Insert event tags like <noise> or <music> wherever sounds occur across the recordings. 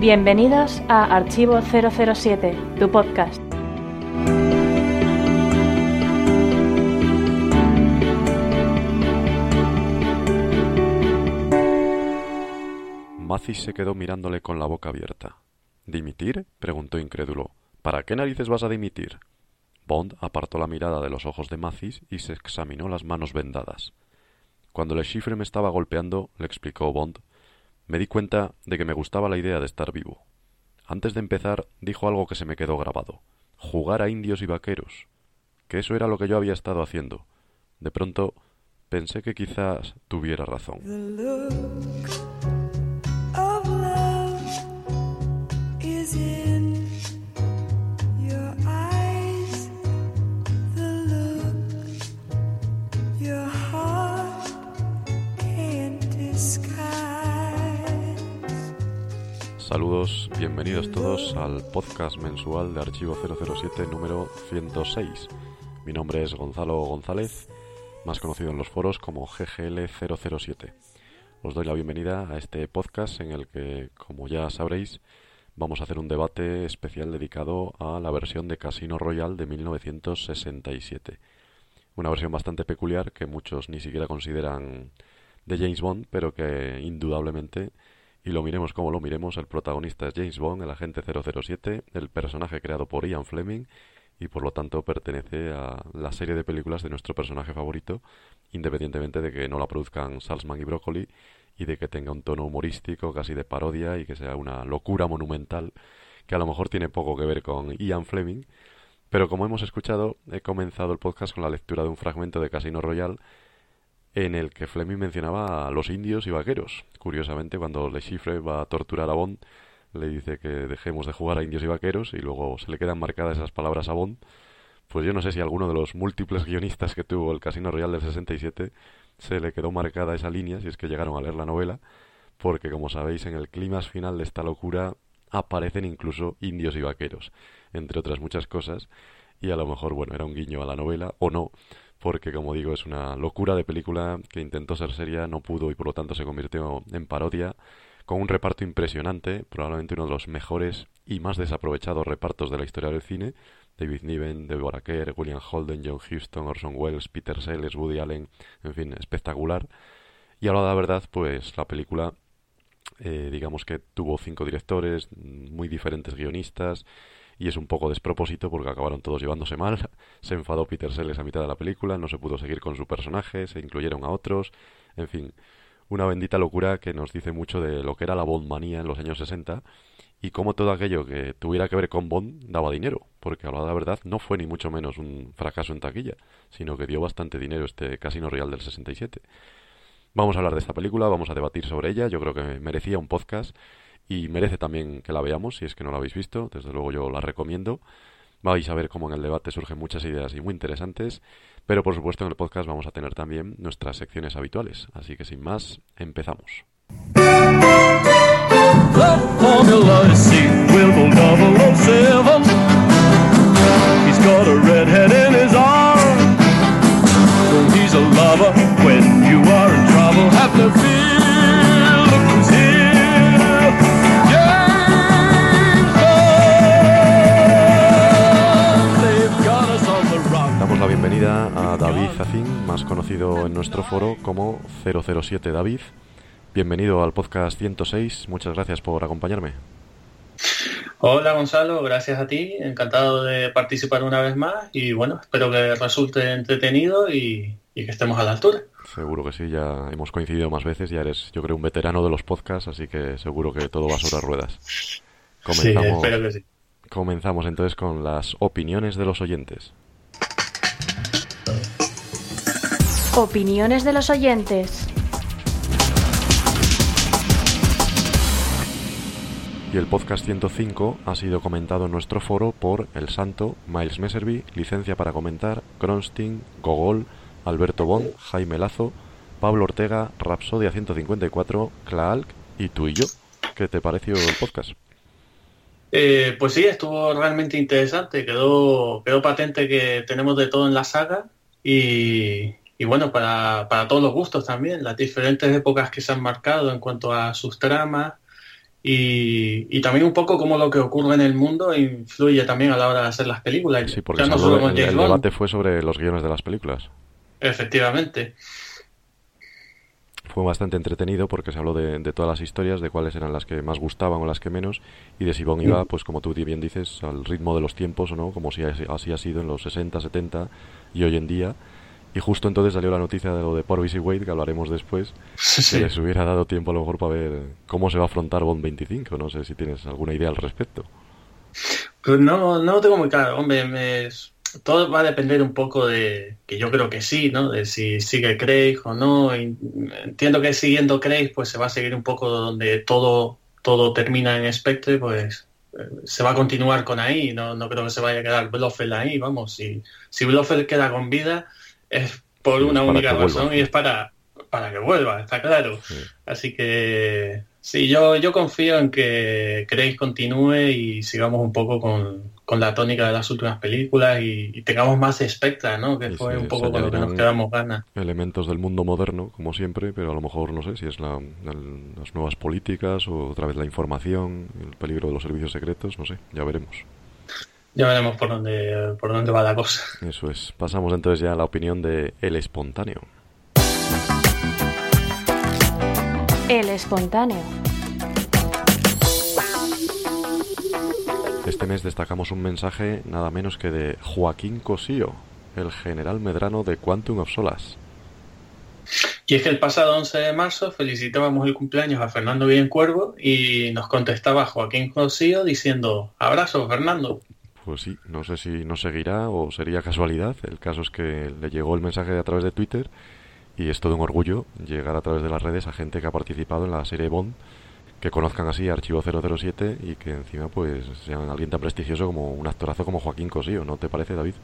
Bienvenidos a Archivo 007, tu podcast. Macis se quedó mirándole con la boca abierta. ¿Dimitir? preguntó incrédulo. ¿Para qué narices vas a dimitir? Bond apartó la mirada de los ojos de Macis y se examinó las manos vendadas. Cuando Le Chiffre me estaba golpeando, le explicó Bond, me di cuenta de que me gustaba la idea de estar vivo. Antes de empezar, dijo algo que se me quedó grabado. Jugar a indios y vaqueros. Que eso era lo que yo había estado haciendo. De pronto, pensé que quizás tuviera razón. Saludos, bienvenidos todos al podcast mensual de Archivo 007 número 106. Mi nombre es Gonzalo González, más conocido en los foros como GGL007. Os doy la bienvenida a este podcast en el que, como ya sabréis, vamos a hacer un debate especial dedicado a la versión de Casino Royale de 1967. Una versión bastante peculiar que muchos ni siquiera consideran de James Bond, pero que indudablemente y lo miremos como lo miremos, el protagonista es James Bond, el agente 007, el personaje creado por Ian Fleming y por lo tanto pertenece a la serie de películas de nuestro personaje favorito, independientemente de que no la produzcan Salzman y Broccoli y de que tenga un tono humorístico, casi de parodia y que sea una locura monumental que a lo mejor tiene poco que ver con Ian Fleming. Pero como hemos escuchado, he comenzado el podcast con la lectura de un fragmento de Casino Royale en el que Fleming mencionaba a los indios y vaqueros. Curiosamente, cuando Le Chiffre va a torturar a Bond, le dice que dejemos de jugar a indios y vaqueros y luego se le quedan marcadas esas palabras a Bond. Pues yo no sé si alguno de los múltiples guionistas que tuvo el Casino Royal del 67 se le quedó marcada esa línea, si es que llegaron a leer la novela, porque como sabéis, en el clima final de esta locura aparecen incluso indios y vaqueros, entre otras muchas cosas, y a lo mejor, bueno, era un guiño a la novela, o no, porque como digo es una locura de película que intentó ser seria, no pudo y por lo tanto se convirtió en parodia, con un reparto impresionante, probablemente uno de los mejores y más desaprovechados repartos de la historia del cine, David Niven, Deborah Kerr, William Holden, John Huston, Orson Welles, Peter Sellers, Woody Allen, en fin, espectacular. Y a la verdad, pues la película, eh, digamos que tuvo cinco directores, muy diferentes guionistas, y es un poco despropósito porque acabaron todos llevándose mal. Se enfadó Peter Sellers a mitad de la película, no se pudo seguir con su personaje, se incluyeron a otros, en fin, una bendita locura que nos dice mucho de lo que era la Bondmanía en los años 60 y cómo todo aquello que tuviera que ver con Bond daba dinero, porque a la verdad no fue ni mucho menos un fracaso en taquilla, sino que dio bastante dinero este Casino Real del 67. Vamos a hablar de esta película, vamos a debatir sobre ella, yo creo que merecía un podcast y merece también que la veamos si es que no la habéis visto, desde luego yo la recomiendo. Vais a ver cómo en el debate surgen muchas ideas y muy interesantes, pero por supuesto en el podcast vamos a tener también nuestras secciones habituales, así que sin más, empezamos. Bienvenida a David Zacín, más conocido en nuestro foro como 007 David. Bienvenido al podcast 106, muchas gracias por acompañarme. Hola Gonzalo, gracias a ti, encantado de participar una vez más y bueno, espero que resulte entretenido y, que estemos a la altura. Seguro que sí, ya hemos coincidido más veces, ya eres yo creo un veterano de los podcasts, así que seguro que todo va sobre ruedas. Comenzamos, sí, espero que sí. Comenzamos entonces con las opiniones de los oyentes. Opiniones de los oyentes. Y el podcast 105 ha sido comentado en nuestro foro por El Santo, Miles Messervy, Licencia para Comentar, Kronstein, Gogol, Alberto Bond, Jaime Lazo, Pablo Ortega, Rapsodia 154, Klaalk y tú y yo. ¿Qué te pareció el podcast? Eh, pues sí, estuvo realmente interesante. Quedó, quedó patente que tenemos de todo en la saga y, y bueno, para, para, todos los gustos también, las diferentes épocas que se han marcado en cuanto a sus tramas y, también un poco cómo lo que ocurre en el mundo influye también a la hora de hacer las películas. Sí, porque el, debate fue sobre los guiones de las películas. Efectivamente. Fue bastante entretenido porque se habló de, todas las historias, de cuáles eran las que más gustaban o las que menos, y de si Bond iba, mm. pues como tú bien dices, al ritmo de los tiempos o no, como si así ha sido en los 60, 70 y hoy en día. Y justo entonces salió la noticia de lo de Porvis y Wade, que hablaremos después, que les hubiera dado tiempo a lo mejor para ver cómo se va a afrontar Bond 25. No sé si tienes alguna idea al respecto. Pues no, no lo tengo muy claro. Hombre, me... todo va a depender un poco de, que yo creo que sí, ¿no? De si sigue Craig o no. Entiendo que siguiendo Craig, pues se va a seguir un poco donde todo, todo termina en Spectre, pues eh, se va a continuar con ahí. No, no creo que se vaya a quedar Blofeld ahí, vamos. Si, si Blofeld queda con vida es por una única razón y es para, para que vuelva, está claro. Así que sí, yo, yo confío en que Craig continúe y sigamos un poco con, la tónica de las últimas películas y, tengamos más Spectra, ¿no? Que fue un poco con lo que nos quedamos ganas. Elementos del mundo moderno, como siempre, pero a lo mejor no sé si es la, las nuevas políticas o otra vez la información, el peligro de los servicios secretos, no sé, ya veremos. Ya veremos por dónde, por dónde va la cosa. Eso es. Pasamos entonces ya a la opinión de El Espontáneo. El Espontáneo. Este mes destacamos un mensaje nada menos que de Joaquín Cosío, el general medrano de Quantum of Solas. Y es que el pasado 11 de marzo felicitábamos el cumpleaños a Fernando Cuervo y nos contestaba Joaquín Cosío diciendo, abrazo Fernando. Pues sí, no sé si nos seguirá o sería casualidad. El caso es que le llegó el mensaje a través de Twitter y es todo un orgullo llegar a través de las redes a gente que ha participado en la serie Bond, que conozcan así Archivo 007 y que encima pues sean alguien tan prestigioso como un actorazo como Joaquín Cosío, ¿no te parece, David?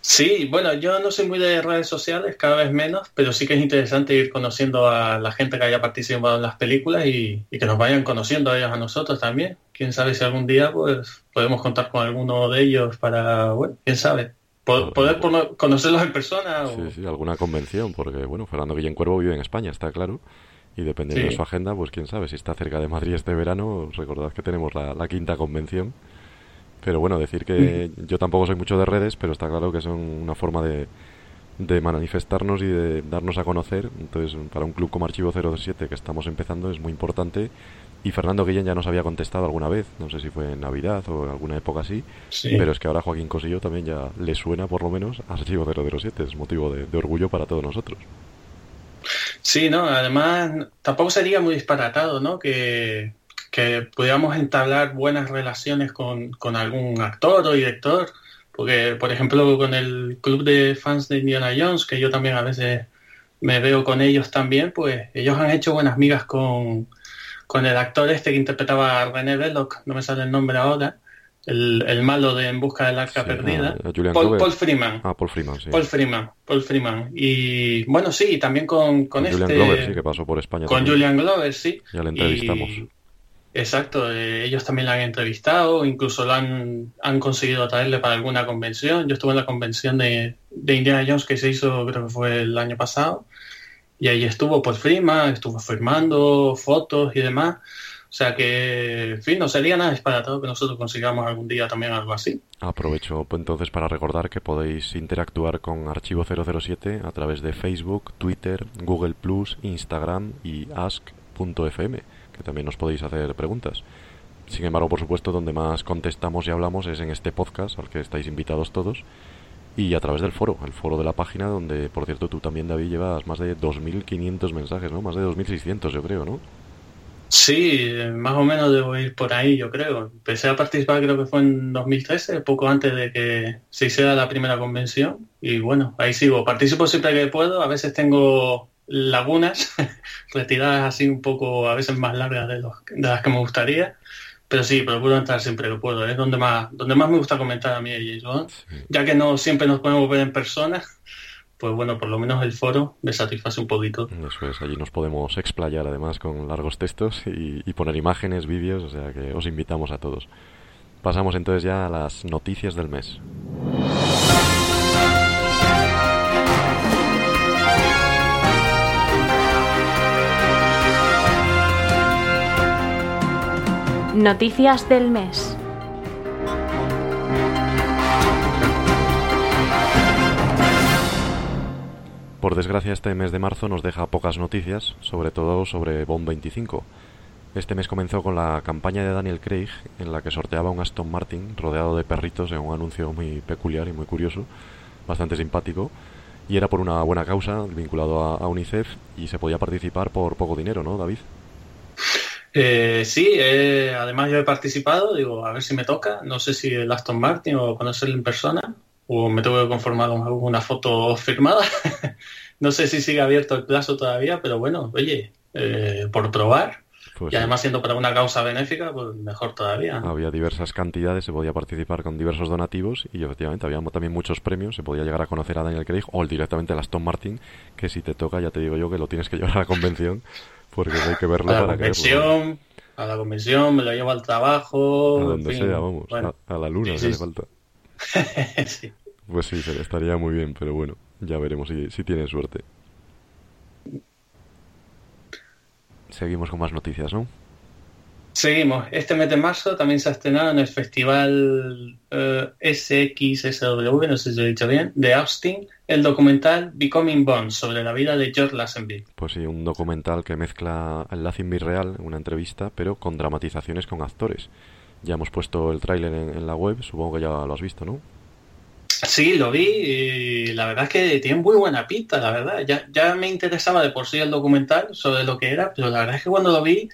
Sí, bueno, yo no soy muy de redes sociales, cada vez menos, pero sí que es interesante ir conociendo a la gente que haya participado en las películas y, que nos vayan conociendo a ellos a nosotros también. Quién sabe si algún día pues podemos contar con alguno de ellos para, bueno, quién sabe, poder conocerlos en persona. Sí, sí, alguna convención, porque bueno, Fernando Guillén Cuervo vive en España, está claro. Y dependiendo de su agenda, pues quién sabe, si está cerca de Madrid este verano, recordad que tenemos la quinta convención pero bueno, decir que yo tampoco soy mucho de redes, pero está claro que son una forma de, de manifestarnos y de darnos a conocer. Entonces, para un club como Archivo 07 que estamos empezando es muy importante. Y Fernando Guillén ya nos había contestado alguna vez, no sé si fue en Navidad o en alguna época así, pero es que ahora Joaquín Cosillo también ya le suena por lo menos a Archivo 007, es motivo de, de orgullo para todos nosotros. Sí, no, además tampoco sería muy disparatado, ¿no? Que, que pudiéramos entablar buenas relaciones con, con, algún actor o director, porque por ejemplo con el club de fans de Indiana Jones, que yo también a veces me veo con ellos también, pues ellos han hecho buenas migas con, con el actor este que interpretaba a René Belloc, no me sale el nombre ahora, el, el malo de En busca del arca perdida, Paul, Freeman. Ah, Paul Freeman, sí. Paul Freeman, Paul Freeman. Y bueno, sí, también con, con, este... Julian Glover, sí, que pasó por España. Con Julian Glover, sí. Ya le entrevistamos. Exacto, eh, ellos también la han entrevistado, incluso la han, han conseguido atraerle para alguna convención. Yo estuve en la convención de, de, Indiana Jones que se hizo, creo que fue el año pasado, y ahí estuvo Paul Freeman, estuvo firmando fotos y demás. O sea que, en fin, no sería nada disparatado que nosotros consigamos algún día también algo así. Aprovecho pues, entonces para recordar que podéis interactuar con Archivo 007 a través de Facebook, Twitter, Google Plus, Instagram y ask.fm que también nos podéis hacer preguntas. Sin embargo, por supuesto, donde más contestamos y hablamos es en este podcast, al que estáis invitados todos, y a través del foro, el foro de la página, donde, por cierto, tú también, David, llevas más de 2.500 mensajes, ¿no? Más de 2.600, yo creo, ¿no? Sí, más o menos debo ir por ahí, yo creo. Empecé a participar, creo que fue en 2013, poco antes de que se hiciera la primera convención. Y bueno, ahí sigo. Participo siempre que puedo. A veces tengo lagunas <laughs> retiradas así un poco a veces más largas de, las que me gustaría pero sí, procuro entrar siempre que puedo, es donde más, donde más me gusta comentar a mí y yo, ya que no siempre nos podemos ver en persona, pues bueno, por lo menos el foro me satisface un poquito. Eso es, allí nos podemos explayar además con largos textos y poner imágenes, vídeos, o sea que os invitamos a todos. Pasamos entonces ya a las noticias del mes. Noticias del mes. Por desgracia este mes de marzo nos deja pocas noticias, sobre todo sobre Bond 25. Este mes comenzó con la campaña de Daniel Craig, en la que sorteaba un Aston Martin rodeado de perritos en un anuncio muy peculiar y muy curioso, bastante simpático, y era por una buena causa, vinculado a, UNICEF, y se podía participar por poco dinero, ¿no, David? Eh, sí, eh, además yo he participado, digo, a ver si me toca, no sé si el Aston Martin o conocerlo en persona, o me tengo que conformar con alguna foto firmada. <laughs> no sé si sigue abierto el plazo todavía, pero bueno, oye, eh, por probar. Pues y además siendo para una causa benéfica, pues mejor todavía. Había diversas cantidades, se podía participar con diversos donativos y efectivamente había también muchos premios, se podía llegar a conocer a Daniel Craig o directamente a Aston Martin, que si te toca ya te digo yo que lo tienes que llevar a la convención <laughs> porque hay que verlo a la convención, A la convención, me lo llevo al trabajo. A donde sea, vamos, a, la luna si hace falta. <laughs> Pues sí, estaría muy bien, pero bueno, ya veremos si, si tiene suerte. Seguimos con más noticias, ¿no? Seguimos. Este mes de marzo también se ha estrenado en el festival eh, SXSW, no sé si lo he dicho bien, de Austin, el documental Becoming Bond sobre la vida de George Lazenby. Pues sí, un documental que mezcla el Lazenby real, una entrevista, pero con dramatizaciones con actores. Ya hemos puesto el tráiler en la web, supongo que ya lo has visto, ¿no? Sí, lo vi y la verdad es que tiene muy buena pinta, la verdad. Ya, ya me interesaba de por sí el documental sobre lo que era, pero la verdad es que cuando lo vi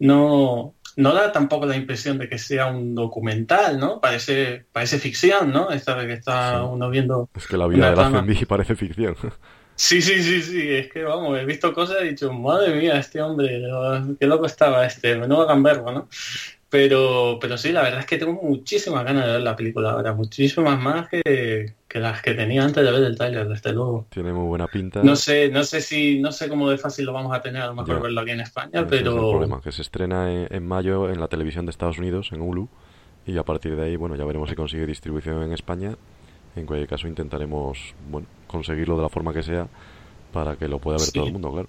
no, no da tampoco la impresión de que sea un documental, ¿no? Parece, parece ficción, ¿no? Esta vez que está uno viendo... Es que la vida de la parece ficción. <laughs> Sí, sí, sí, sí, es que vamos, he visto cosas y he dicho, madre mía, este hombre, qué loco estaba este, menudo gamberro, ¿no? Pero, pero sí, la verdad es que tengo muchísimas ganas de ver la película ahora, muchísimas más que, las que tenía antes de ver el trailer, desde luego. Tiene muy buena pinta. No sé, no sé si, no sé cómo de fácil lo vamos a tener a lo mejor verlo aquí en España, pero. Es el problema, que se estrena en, mayo en la televisión de Estados Unidos, en Hulu, y a partir de ahí, bueno, ya veremos si consigue distribución en España. En cualquier caso intentaremos, bueno, conseguirlo de la forma que sea para que lo pueda ver todo el mundo, claro.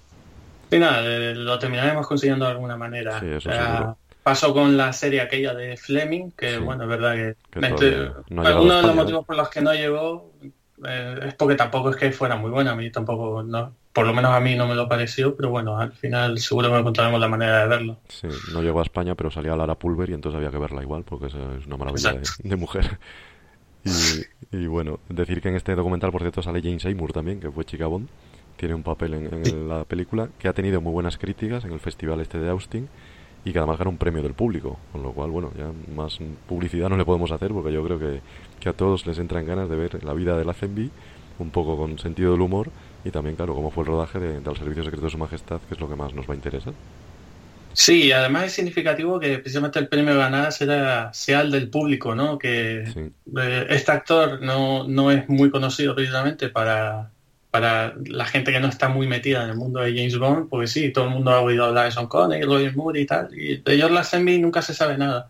Sí, nada, eh, lo terminaremos consiguiendo de alguna manera. Sí, eso seguro pasó con la serie aquella de Fleming, que bueno, es verdad que, uno de los motivos por los que no llegó eh, es porque tampoco es que fuera muy buena, a mí tampoco, no, por lo menos a mí no me lo pareció, pero bueno, al final seguro que encontraremos la manera de verlo. Sí, no llegó a España, pero salía Lara Pulver y entonces había que verla igual, porque es, una maravilla de, mujer. <laughs> Y, bueno, decir que en este documental, por cierto, sale Jane Seymour también, que fue chica Bond, tiene un papel en la película, que ha tenido muy buenas críticas en el festival este de Austin y que además gana un premio del público, con lo cual, bueno, ya más publicidad no le podemos hacer porque yo creo que, que a todos les entran ganas de ver la vida de la CENBI un poco con sentido del humor y también, claro, cómo fue el rodaje de, del Servicio Secreto de Su Majestad, que es lo que más nos va a interesar. Sí, además es significativo que precisamente el premio ganado sea, sea el del público, ¿no? Que eh, este actor no, no es muy conocido precisamente para, para la gente que no está muy metida en el mundo de James Bond, porque sí, todo el mundo ha oído hablar de Sean Connery, Roger Moore y tal, y de George Lazenby nunca se sabe nada.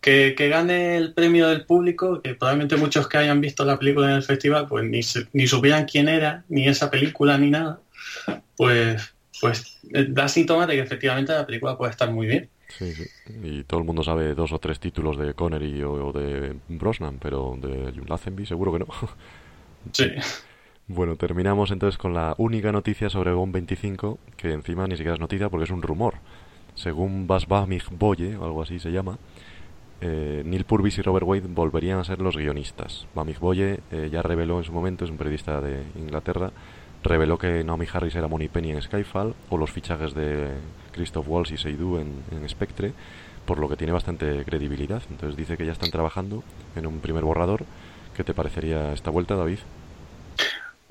Que, que, gane el premio del público, que probablemente muchos que hayan visto la película en el festival, pues ni, ni supieran quién era, ni esa película, ni nada, pues, pues eh, da síntomas de que efectivamente la película puede estar muy bien. Sí, sí. Y todo el mundo sabe dos o tres títulos de Connery o, o de Brosnan, pero de Lazenby seguro que no. Sí. <laughs> Bueno, terminamos entonces con la única noticia sobre Bond 25, que encima ni siquiera es noticia porque es un rumor. Según Basbamig Boye, o algo así se llama, eh, Neil Purvis y Robert Wade volverían a ser los guionistas. Bamig Boye eh, ya reveló en su momento, es un periodista de Inglaterra, reveló que Naomi Harris era Moni Penny en Skyfall o los fichajes de Christoph Waltz y Seydoux en, en Spectre, por lo que tiene bastante credibilidad. Entonces dice que ya están trabajando en un primer borrador. ¿Qué te parecería esta vuelta, David?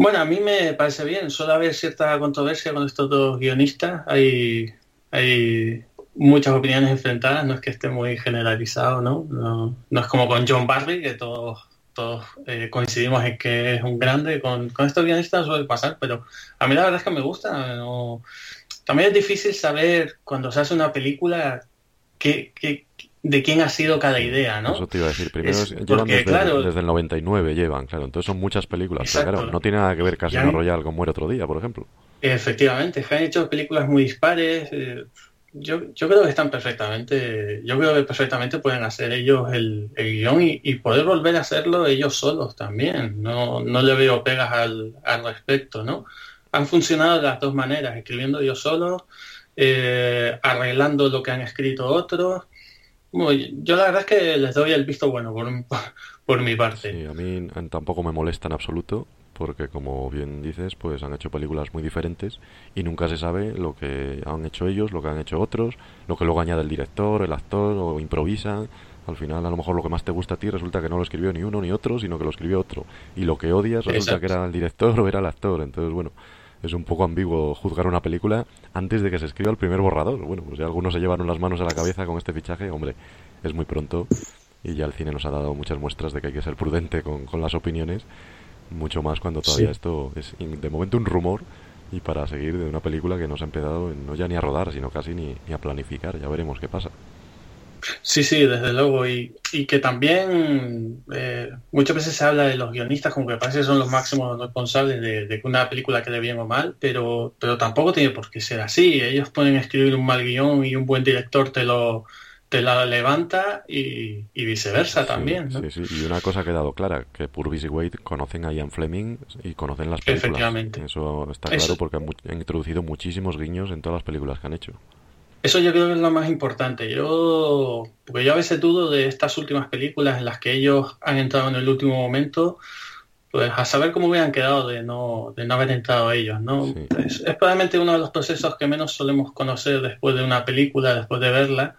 Bueno, a mí me parece bien. Suele haber cierta controversia con estos dos guionistas. Hay, hay muchas opiniones enfrentadas. No es que esté muy generalizado, ¿no? No, es como con John Barry, que todos, todos eh, coincidimos en que es un grande. Con, con estos guionistas suele pasar, pero a mí la verdad es que me gusta. También es difícil saber cuando se hace una película qué, qué, de quién ha sido cada idea, ¿no? Eso te iba a decir. Primero llevan desde, el 99, llevan, claro. Entonces son muchas películas. Pero claro, no tiene nada que ver Casino Royale con Muere otro día, por ejemplo. Efectivamente, que han hecho películas muy dispares. Eh, yo, yo creo que están perfectamente, yo creo que perfectamente pueden hacer ellos el, el guion y, y, poder volver a hacerlo ellos solos también. No, no le veo pegas al, al respecto, ¿no? Han funcionado de las dos maneras, escribiendo ellos solos, eh, arreglando lo que han escrito otros. Yo la verdad es que les doy el visto bueno por, <laughs> por mi parte. Sí, a mí tampoco me molesta en absoluto porque como bien dices, pues han hecho películas muy diferentes y nunca se sabe lo que han hecho ellos, lo que han hecho otros, lo que luego añade el director, el actor o improvisan. Al final, a lo mejor lo que más te gusta a ti resulta que no lo escribió ni uno ni otro, sino que lo escribió otro. Y lo que odias resulta que era el director o era el actor. Entonces, bueno, es un poco ambiguo juzgar una película antes de que se escriba el primer borrador. Bueno, pues si algunos se llevaron las manos a la cabeza con este fichaje, hombre, es muy pronto y ya el cine nos ha dado muchas muestras de que hay que ser prudente con, con las opiniones mucho más cuando todavía sí. esto es de momento un rumor y para seguir de una película que no se ha empezado no ya ni a rodar, sino casi ni, ni a planificar. Ya veremos qué pasa. Sí, sí, desde luego. Y, y que también eh, muchas veces se habla de los guionistas como que parece que son los máximos responsables de, de que una película quede bien o mal, pero, pero tampoco tiene por qué ser así. Ellos pueden escribir un mal guion y un buen director te lo, te la levanta y, y viceversa sí, también. ¿no? Sí, sí, y una cosa ha quedado clara, que Purvis y Wade conocen a Ian Fleming y conocen las películas. Efectivamente. Eso está claro Eso... porque han, han, introducido muchísimos guiños en todas las películas que han hecho. Eso yo creo que es lo más importante. Yo, porque yo a veces dudo de estas últimas películas en las que ellos han entrado en el último momento, pues a saber cómo hubieran quedado de no, de no haber entrado ellos, ¿no? Sí. Es, es probablemente uno de los procesos que menos solemos conocer después de una película, después de verla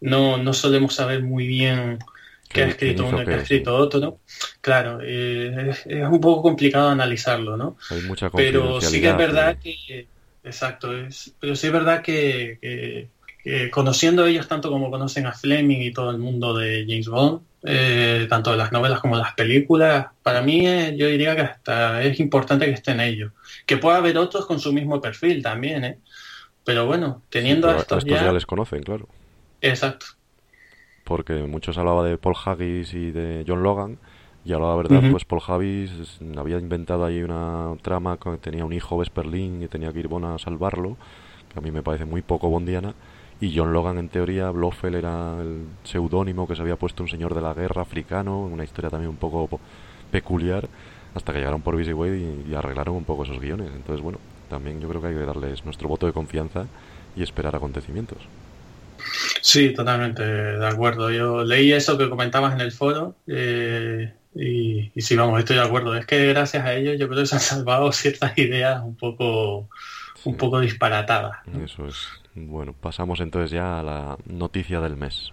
no, no solemos saber muy bien qué ha escrito uno y qué ha escrito otro, ¿no? Claro, eh, es, es, un poco complicado analizarlo, ¿no? Hay mucha pero sí que es verdad que, exacto, es, pero sí es verdad que, que, que, conociendo ellos tanto como conocen a Fleming y todo el mundo de James Bond, eh, tanto de las novelas como de las películas, para mí eh, yo diría que hasta es importante que estén ellos. Que pueda haber otros con su mismo perfil también, ¿eh? Pero bueno, teniendo sí, pero a estos, a estos ya... ya les conocen, claro. Exacto. Porque muchos hablaba de Paul Haggis y de John Logan, y ahora la verdad, uh -huh. pues Paul Haggis había inventado ahí una trama que tenía un hijo Vesperlin y tenía que ir Bond a salvarlo, que a mí me parece muy poco bondiana. Y John Logan, en teoría, Blofeld era el seudónimo que se había puesto un señor de la guerra africano, una historia también un poco peculiar, hasta que llegaron por Busy Wade y, y arreglaron un poco esos guiones. Entonces, bueno, también yo creo que hay que darles nuestro voto de confianza y esperar acontecimientos. Sí, totalmente de acuerdo. Yo leí eso que comentabas en el foro eh, y, y, sí, vamos, estoy de acuerdo. Es que gracias a ellos yo creo que se han salvado ciertas <laughs> ideas un poco, sí. un poco disparatadas. ¿no? Eso es. Bueno, pasamos entonces ya a la noticia del mes.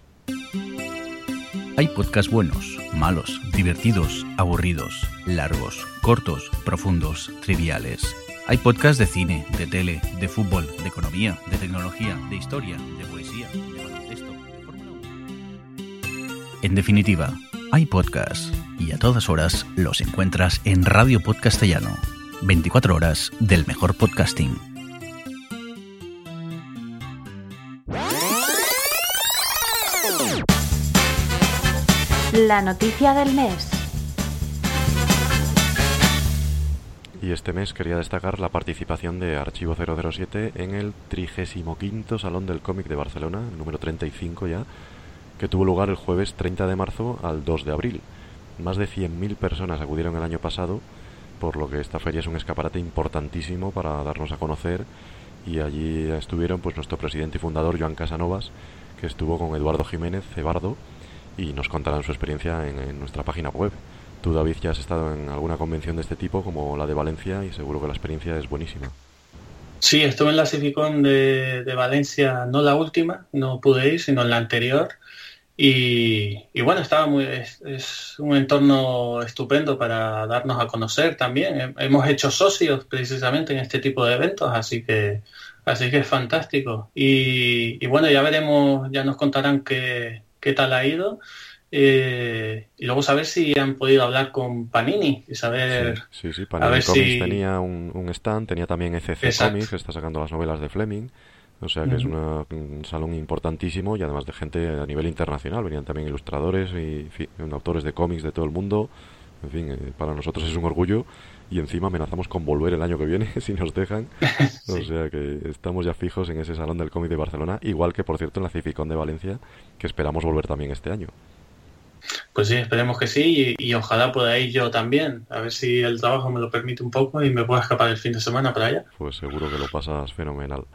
Hay podcasts buenos, malos, divertidos, aburridos, largos, cortos, profundos, triviales. Hay podcasts de cine, de tele, de fútbol, de economía, de tecnología, de historia, de poesía, de baloncesto, de Fórmula 1. En definitiva, hay podcasts y a todas horas los encuentras en Radio Podcastellano. 24 horas del mejor podcasting. La noticia del mes. Y este mes quería destacar la participación de Archivo 007 en el 35 Salón del Cómic de Barcelona, número 35 ya, que tuvo lugar el jueves 30 de marzo al 2 de abril. Más de 100.000 personas acudieron el año pasado, por lo que esta feria es un escaparate importantísimo para darnos a conocer y allí estuvieron pues nuestro presidente y fundador Joan Casanovas, que estuvo con Eduardo Jiménez Cebardo y nos contarán su experiencia en, nuestra página web. Tú, David, ya has estado en alguna convención de este tipo, como la de Valencia, y seguro que la experiencia es buenísima. Sí, estuve en la Cificón de, de Valencia, no la última, no pude ir, sino en la anterior. Y, y bueno, estaba muy, es, es, un entorno estupendo para darnos a conocer también. Hemos hecho socios precisamente en este tipo de eventos, así que, así que es fantástico. Y, y bueno, ya veremos, ya nos contarán qué, qué tal ha ido. Eh, y luego saber si han podido hablar con Panini y saber. Sí, sí, sí. Panini Comics si... tenía un, un, stand, tenía también ECC Exacto. Comics, que está sacando las novelas de Fleming. O sea que uh -huh. es una, un salón importantísimo y además de gente a nivel internacional. Venían también ilustradores y, y autores de cómics de todo el mundo. En fin, eh, para nosotros es un orgullo y encima amenazamos con volver el año que viene <laughs> si nos dejan. <laughs> O sea que estamos ya fijos en ese Salón del Cómic de Barcelona, igual que por cierto en la Cificón de Valencia, que esperamos volver también este año. Pues sí, esperemos que sí y, ojalá pueda ir yo también, a ver si el trabajo me lo permite un poco y me pueda escapar el fin de semana para allá. Pues seguro que lo pasas fenomenal.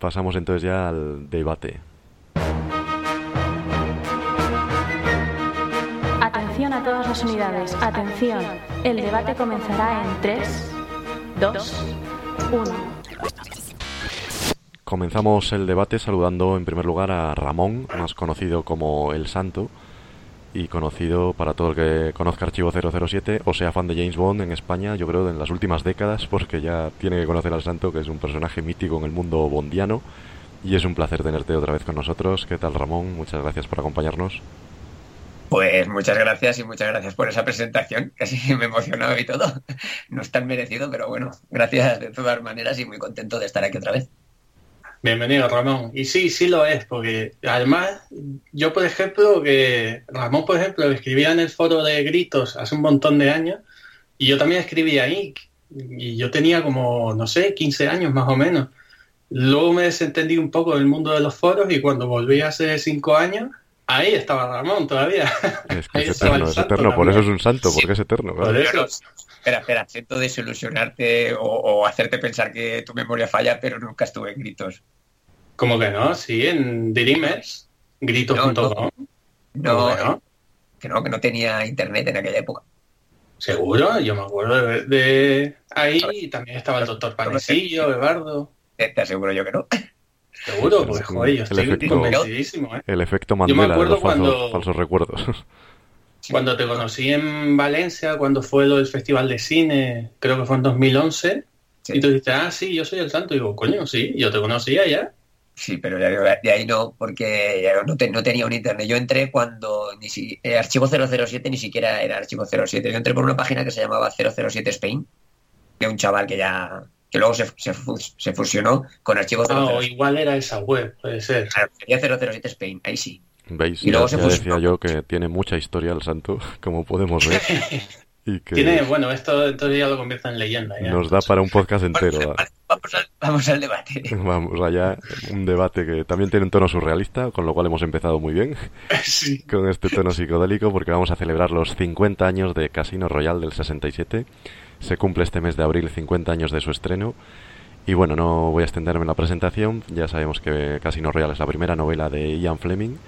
Pasamos entonces ya al debate. Atención a todas las unidades, atención. El debate comenzará en 3, 2, 1. Comenzamos el debate saludando en primer lugar a Ramón, más conocido como El Santo, y conocido para todo el que conozca Archivo 007 o sea fan de James Bond en España, yo creo, en las últimas décadas, porque ya tiene que conocer al Santo, que es un personaje mítico en el mundo bondiano. Y es un placer tenerte otra vez con nosotros. ¿Qué tal, Ramón? Muchas gracias por acompañarnos. Pues muchas gracias y muchas gracias por esa presentación. Casi me he emocionado y todo. No es tan merecido, pero bueno, gracias de todas maneras y muy contento de estar aquí otra vez. Bienvenido, Ramón. Y sí, sí lo es, porque además, yo por ejemplo, que Ramón, por ejemplo, escribía en el foro de gritos hace un montón de años, y yo también escribía ahí, y yo tenía como, no sé, 15 años más o menos. Luego me desentendí un poco del mundo de los foros y cuando volví hace 5 años, ahí estaba Ramón todavía. Es que <laughs> es eterno, es eterno, por eso es un santo, porque es eterno. Espera, espera, siento desilusionarte o, o, hacerte pensar que tu memoria falla, pero nunca estuve en gritos. ¿Cómo que no? Sí, en Dreamers, gritos.com. No, no, no, que no, que no tenía internet en aquella época. ¿Seguro? Yo me acuerdo de, de... ahí y también estaba el doctor Panecillo, Eduardo. Te aseguro yo que no. Seguro, pues joder, yo estoy el efecto, convencidísimo, ¿eh? El efecto Mandela yo me acuerdo de los falsos, cuando, falsos recuerdos. Cuando te conocí en Valencia, cuando fue lo del Festival de Cine, creo que fue en 2011, sí. y tú dijiste, ah, sí, yo soy el santo. Y digo, coño, sí, yo te conocía ya. Sí, pero de ahí no, porque ya no, te, no, tenía un internet. Yo entré cuando ni si, eh, Archivo 007 ni siquiera era Archivo 07. Yo entré por una página que se llamaba 007 Spain, de un chaval que ya que luego se, se, se fusionó con Archivo 007. Ah, o igual era esa web, puede ser. Claro, sería 007 Spain, ahí sí. ¿Veis? Y luego ya, se ya decía yo que tiene mucha historia el santo, <laughs> como podemos ver. <laughs> y que tiene, bueno, esto entonces ya lo convierte en leyenda. Ya. Nos da para un podcast entero. Vamos, vamos, al, vamos al debate. <laughs> Vamos allá, un debate que también tiene un tono surrealista, con lo cual hemos empezado muy bien. Sí. Con este tono psicodélico, porque vamos a celebrar los 50 años de Casino Royale del 67. Se cumple este mes de abril 50 años de su estreno. Y bueno, no voy a extenderme en la presentación. Ya sabemos que Casino Royale es la primera novela de Ian Fleming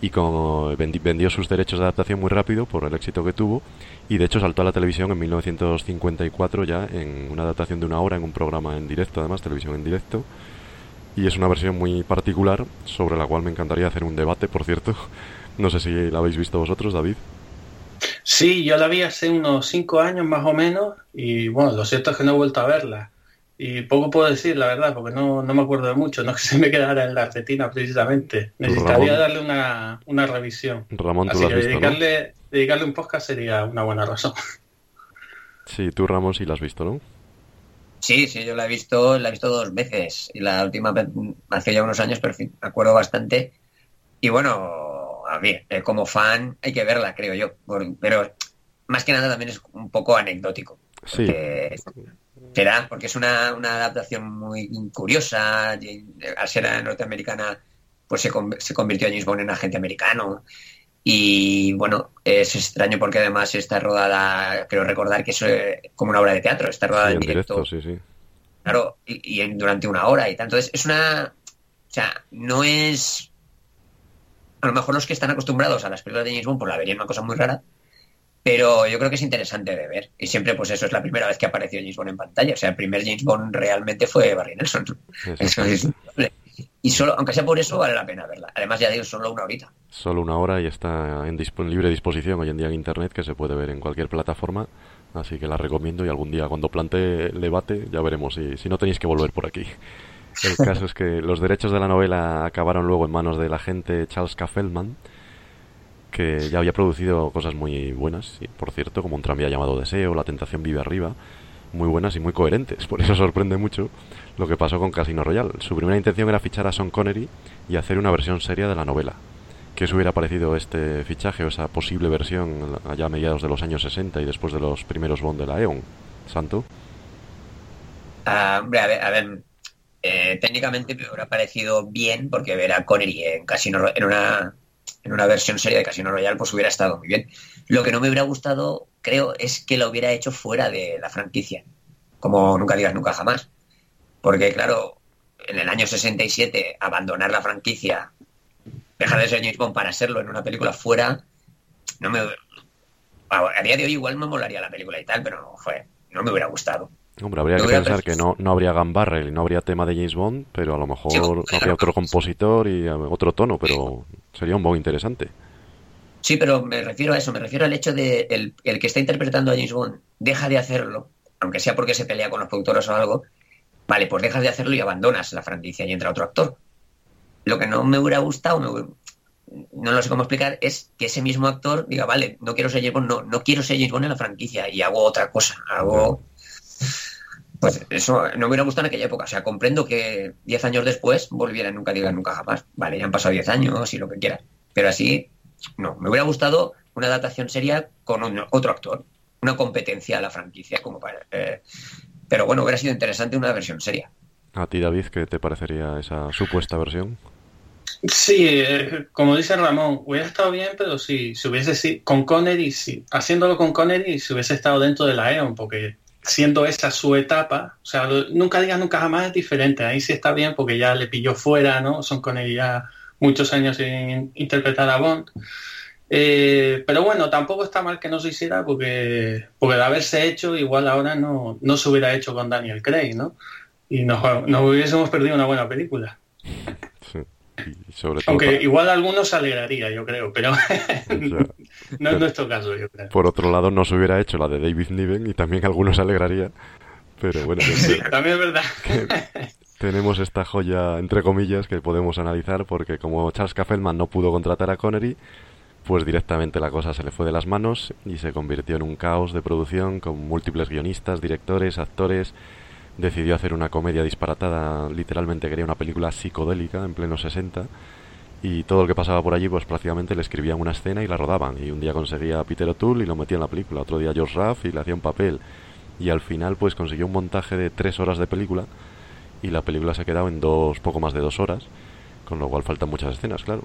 y como vendió sus derechos de adaptación muy rápido por el éxito que tuvo y de hecho saltó a la televisión en 1954 ya en una adaptación de una hora en un programa en directo además televisión en directo y es una versión muy particular sobre la cual me encantaría hacer un debate por cierto. <laughs> No sé si la habéis visto vosotros David. Sí, yo la vi hace unos cinco años más o menos y bueno, lo cierto es que no he vuelto a verla y poco puedo decir, la verdad, porque no, no me acuerdo de mucho, no es <laughs> que se me quedara en la retina precisamente. Necesitaría Ramón, darle una, una revisión. Ramón, tú Así lo que has visto, dedicarle, ¿no? dedicarle un podcast sería una buena razón. <laughs> Sí, tú Ramón sí la has visto, ¿no? Sí, sí, yo la he visto, la he visto dos veces. Y la última vez hace ya unos años, pero en fin, me acuerdo bastante. Y bueno, a ver, como fan hay que verla, creo yo. Pero más que nada también es un poco anecdótico. Sí. Será porque es una, una, adaptación muy curiosa al ser norteamericana pues se, se, convirtió a James Bond en agente americano. Y bueno es extraño porque además está rodada creo recordar que es como una obra de teatro está rodada sí, en directo, directo. sí, sí. claro y, y en, durante una hora y tal. Entonces es una o sea no es a lo mejor los que están acostumbrados a las películas de James Bond pues la verían una cosa muy rara pero yo creo que es interesante de ver. Y siempre, pues eso es la primera vez que apareció James Bond en pantalla. O sea, el primer James Bond realmente fue Barry Nelson. <laughs> Eso es Y solo, aunque sea por eso, vale la pena verla. Además, ya digo, solo una horita. Solo una hora y está en disp libre disposición hoy en día en Internet, que se puede ver en cualquier plataforma. Así que la recomiendo y algún día cuando plantee el debate ya veremos si, si no tenéis que volver por aquí. El caso es que los derechos de la novela acabaron luego en manos del agente Charles K. Feldman, que ya había producido cosas muy buenas, y por cierto, como un tranvía llamado Deseo, La tentación vive arriba, muy buenas y muy coherentes. <laughs> Por eso sorprende mucho lo que pasó con Casino Royale. Su primera intención era fichar a Sean Connery y hacer una versión seria de la novela, ¿Qué os hubiera parecido este fichaje o esa posible versión allá a mediados de los años 60 y después de los primeros Bond de la E.ON? ¿Santo? Ah, hombre, a ver, eh, técnicamente me hubiera parecido bien porque ver a Connery en Casino en una en una versión seria de Casino Royale pues hubiera estado muy bien. Lo que no me hubiera gustado, creo, es que lo hubiera hecho fuera de la franquicia, como nunca digas nunca jamás. Porque claro, en el año 67 abandonar la franquicia, dejar de ser James para serlo en una película fuera, no me a día de hoy igual me molaría la película y tal, pero no me hubiera gustado. Hombre, habría que pensar que no, no habría Gambarrel y no habría tema de James Bond, pero a lo mejor habría otro compositor y eh, otro tono, pero sería un Bond interesante. Sí, pero me refiero a eso, me refiero al hecho de el, el, que está interpretando a James Bond deja de hacerlo, aunque sea porque se pelea con los productores o algo, vale, pues dejas de hacerlo y abandonas la franquicia y entra otro actor. Lo que no me hubiera gustado, no lo sé cómo explicar, es que ese mismo actor diga, vale, no quiero ser James Bond, no, no quiero ser James Bond en la franquicia y hago otra cosa, hago... Pues eso no me hubiera gustado en aquella época. O sea, comprendo que 10 años después volviera Nunca Digan Nunca Jamás. Vale, ya han pasado 10 años y lo que quiera. Pero así, no. Me hubiera gustado una adaptación seria con otro actor. Una competencia a la franquicia. como para eh, Pero bueno, hubiera sido interesante una versión seria. ¿A ti, David, qué te parecería esa supuesta versión? Sí, eh, como dice Ramón, hubiera estado bien, pero si, si hubiese sido con Connery, sí, haciéndolo con Connery, si hubiese estado dentro de la EON, porque siendo esa su etapa, o sea, nunca digas nunca jamás es diferente, ahí sí está bien porque ya le pilló fuera, ¿no? Son con ella muchos años sin interpretar a Bond. Eh, pero bueno, tampoco está mal que no se hiciera porque, porque de haberse hecho, igual ahora no, no se hubiera hecho con Daniel Craig, ¿no? Y nos, nos hubiésemos perdido una buena película. Aunque igual algunos se alegraría, yo creo, pero <laughs> no es nuestro caso, yo creo. Por otro lado, no se hubiera hecho la de David Niven y también algunos se alegraría. Pero bueno, sí, también es verdad. tenemos esta joya, entre comillas, que podemos analizar porque como Charles Kaufman no pudo contratar a Connery, pues directamente la cosa se le fue de las manos y se convirtió en un caos de producción con múltiples guionistas, directores, actores decidió hacer una comedia disparatada, literalmente quería una película psicodélica en pleno 60 y todo el que pasaba por allí pues prácticamente le escribían una escena y la rodaban y un día conseguía a Peter O'Toole y lo metía en la película, otro día George Raff y le hacía un papel y al final pues consiguió un montaje de tres horas de película y la película se ha quedado en dos, poco más de dos horas con lo cual faltan muchas escenas, claro.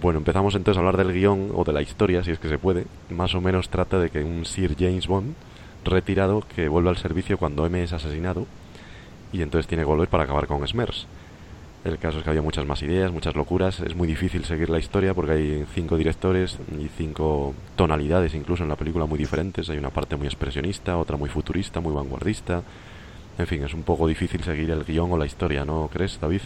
Bueno, empezamos entonces a hablar del guion o de la historia, si es que se puede. Más o menos trata de que un Sir James Bond retirado que vuelve al servicio cuando M es asesinado y entonces tiene que volver para acabar con Smers. El caso es que había muchas más ideas, muchas locuras. Es muy difícil seguir la historia porque hay cinco directores y cinco tonalidades incluso en la película muy diferentes. Hay una parte muy expresionista, otra muy futurista, muy vanguardista. En fin, es un poco difícil seguir el guion o la historia, ¿no crees, David?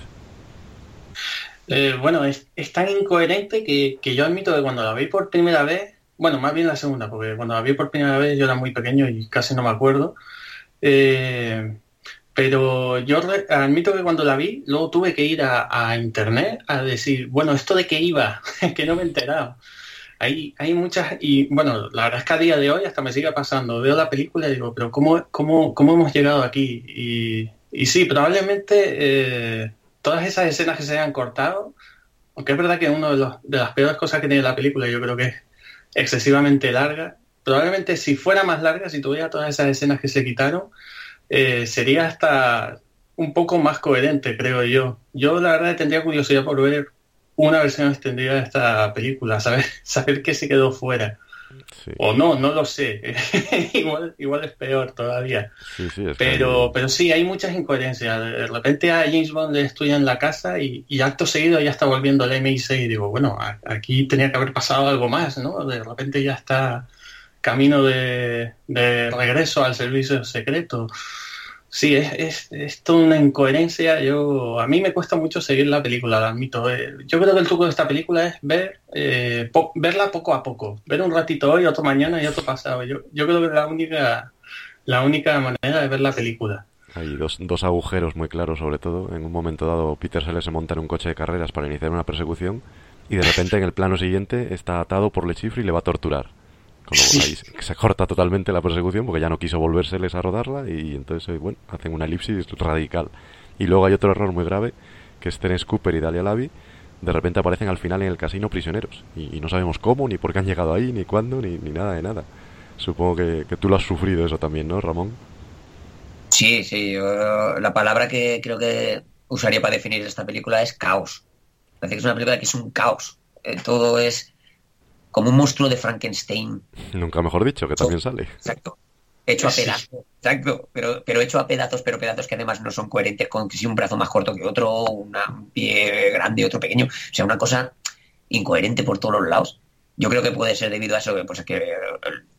Eh, bueno, es, tan incoherente que, que yo admito que cuando la vi por primera vez bueno, más bien la segunda, porque cuando la vi por primera vez yo era muy pequeño y casi no me acuerdo. Eh, pero yo admito que cuando la vi, luego tuve que ir a, internet a decir, bueno, ¿esto de qué iba? <laughs> que no me he enterado. Hay, hay muchas, y bueno, la verdad es que a día de hoy hasta me sigue pasando. Veo la película y digo, pero ¿cómo, cómo, cómo hemos llegado aquí? Y, y sí, probablemente eh, todas esas escenas que se hayan cortado, aunque es verdad que una de, de las peores cosas que tiene la película, yo creo que es excesivamente larga. Probablemente si fuera más larga, si tuviera todas esas escenas que se quitaron, eh, sería hasta un poco más coherente, creo yo. Yo la verdad tendría curiosidad por ver una versión extendida de esta película, saber, <laughs> saber qué se quedó fuera. O no, no lo sé. <laughs> igual, igual es peor todavía. pero, pero sí, hay muchas incoherencias. De repente a James Bond le estudia en la casa y, acto seguido ya está volviendo al MI6 y digo, bueno, aquí tenía que haber pasado algo más, ¿no? De repente ya está camino de, de regreso al servicio secreto. Sí, es, es, toda una incoherencia. Yo, a mí me cuesta mucho seguir la película, la admito. Eh. Yo creo que el truco de esta película es ver eh, verla poco a poco. Ver un ratito hoy, otro mañana y otro pasado. Yo, yo creo que es la única, la única manera de ver la película. Hay dos, dos agujeros muy claros, sobre todo. En un momento dado, Peter Sellers se monta en un coche de carreras para iniciar una persecución y de repente en el plano siguiente está atado por Lechifre y le va a torturar se corta totalmente la persecución porque ya no quiso volvérseles a rodarla y entonces, eh, bueno, hacen una elipsis radical. Y luego hay otro error muy grave, que es Terence Cooper y Dalia Lavi de repente aparecen al final en el casino prisioneros. Y, no sabemos cómo, ni por qué han llegado ahí, ni cuándo, ni, ni nada de nada. Supongo que, que, tú lo has sufrido eso también, ¿no, Ramón? Sí, sí. la palabra que creo que usaría para definir esta película es caos. Parece que es una película que es un caos. Eh, todo es como un monstruo de Frankenstein. Nunca mejor dicho, que también sale. Exacto. Hecho a pedazos, exacto, pero, pero hecho a pedazos, pero pedazos que además no son coherentes con que si un brazo más corto que otro, un pie grande y otro pequeño. O sea, una cosa incoherente por todos los lados. Yo creo que puede ser debido a eso, pues que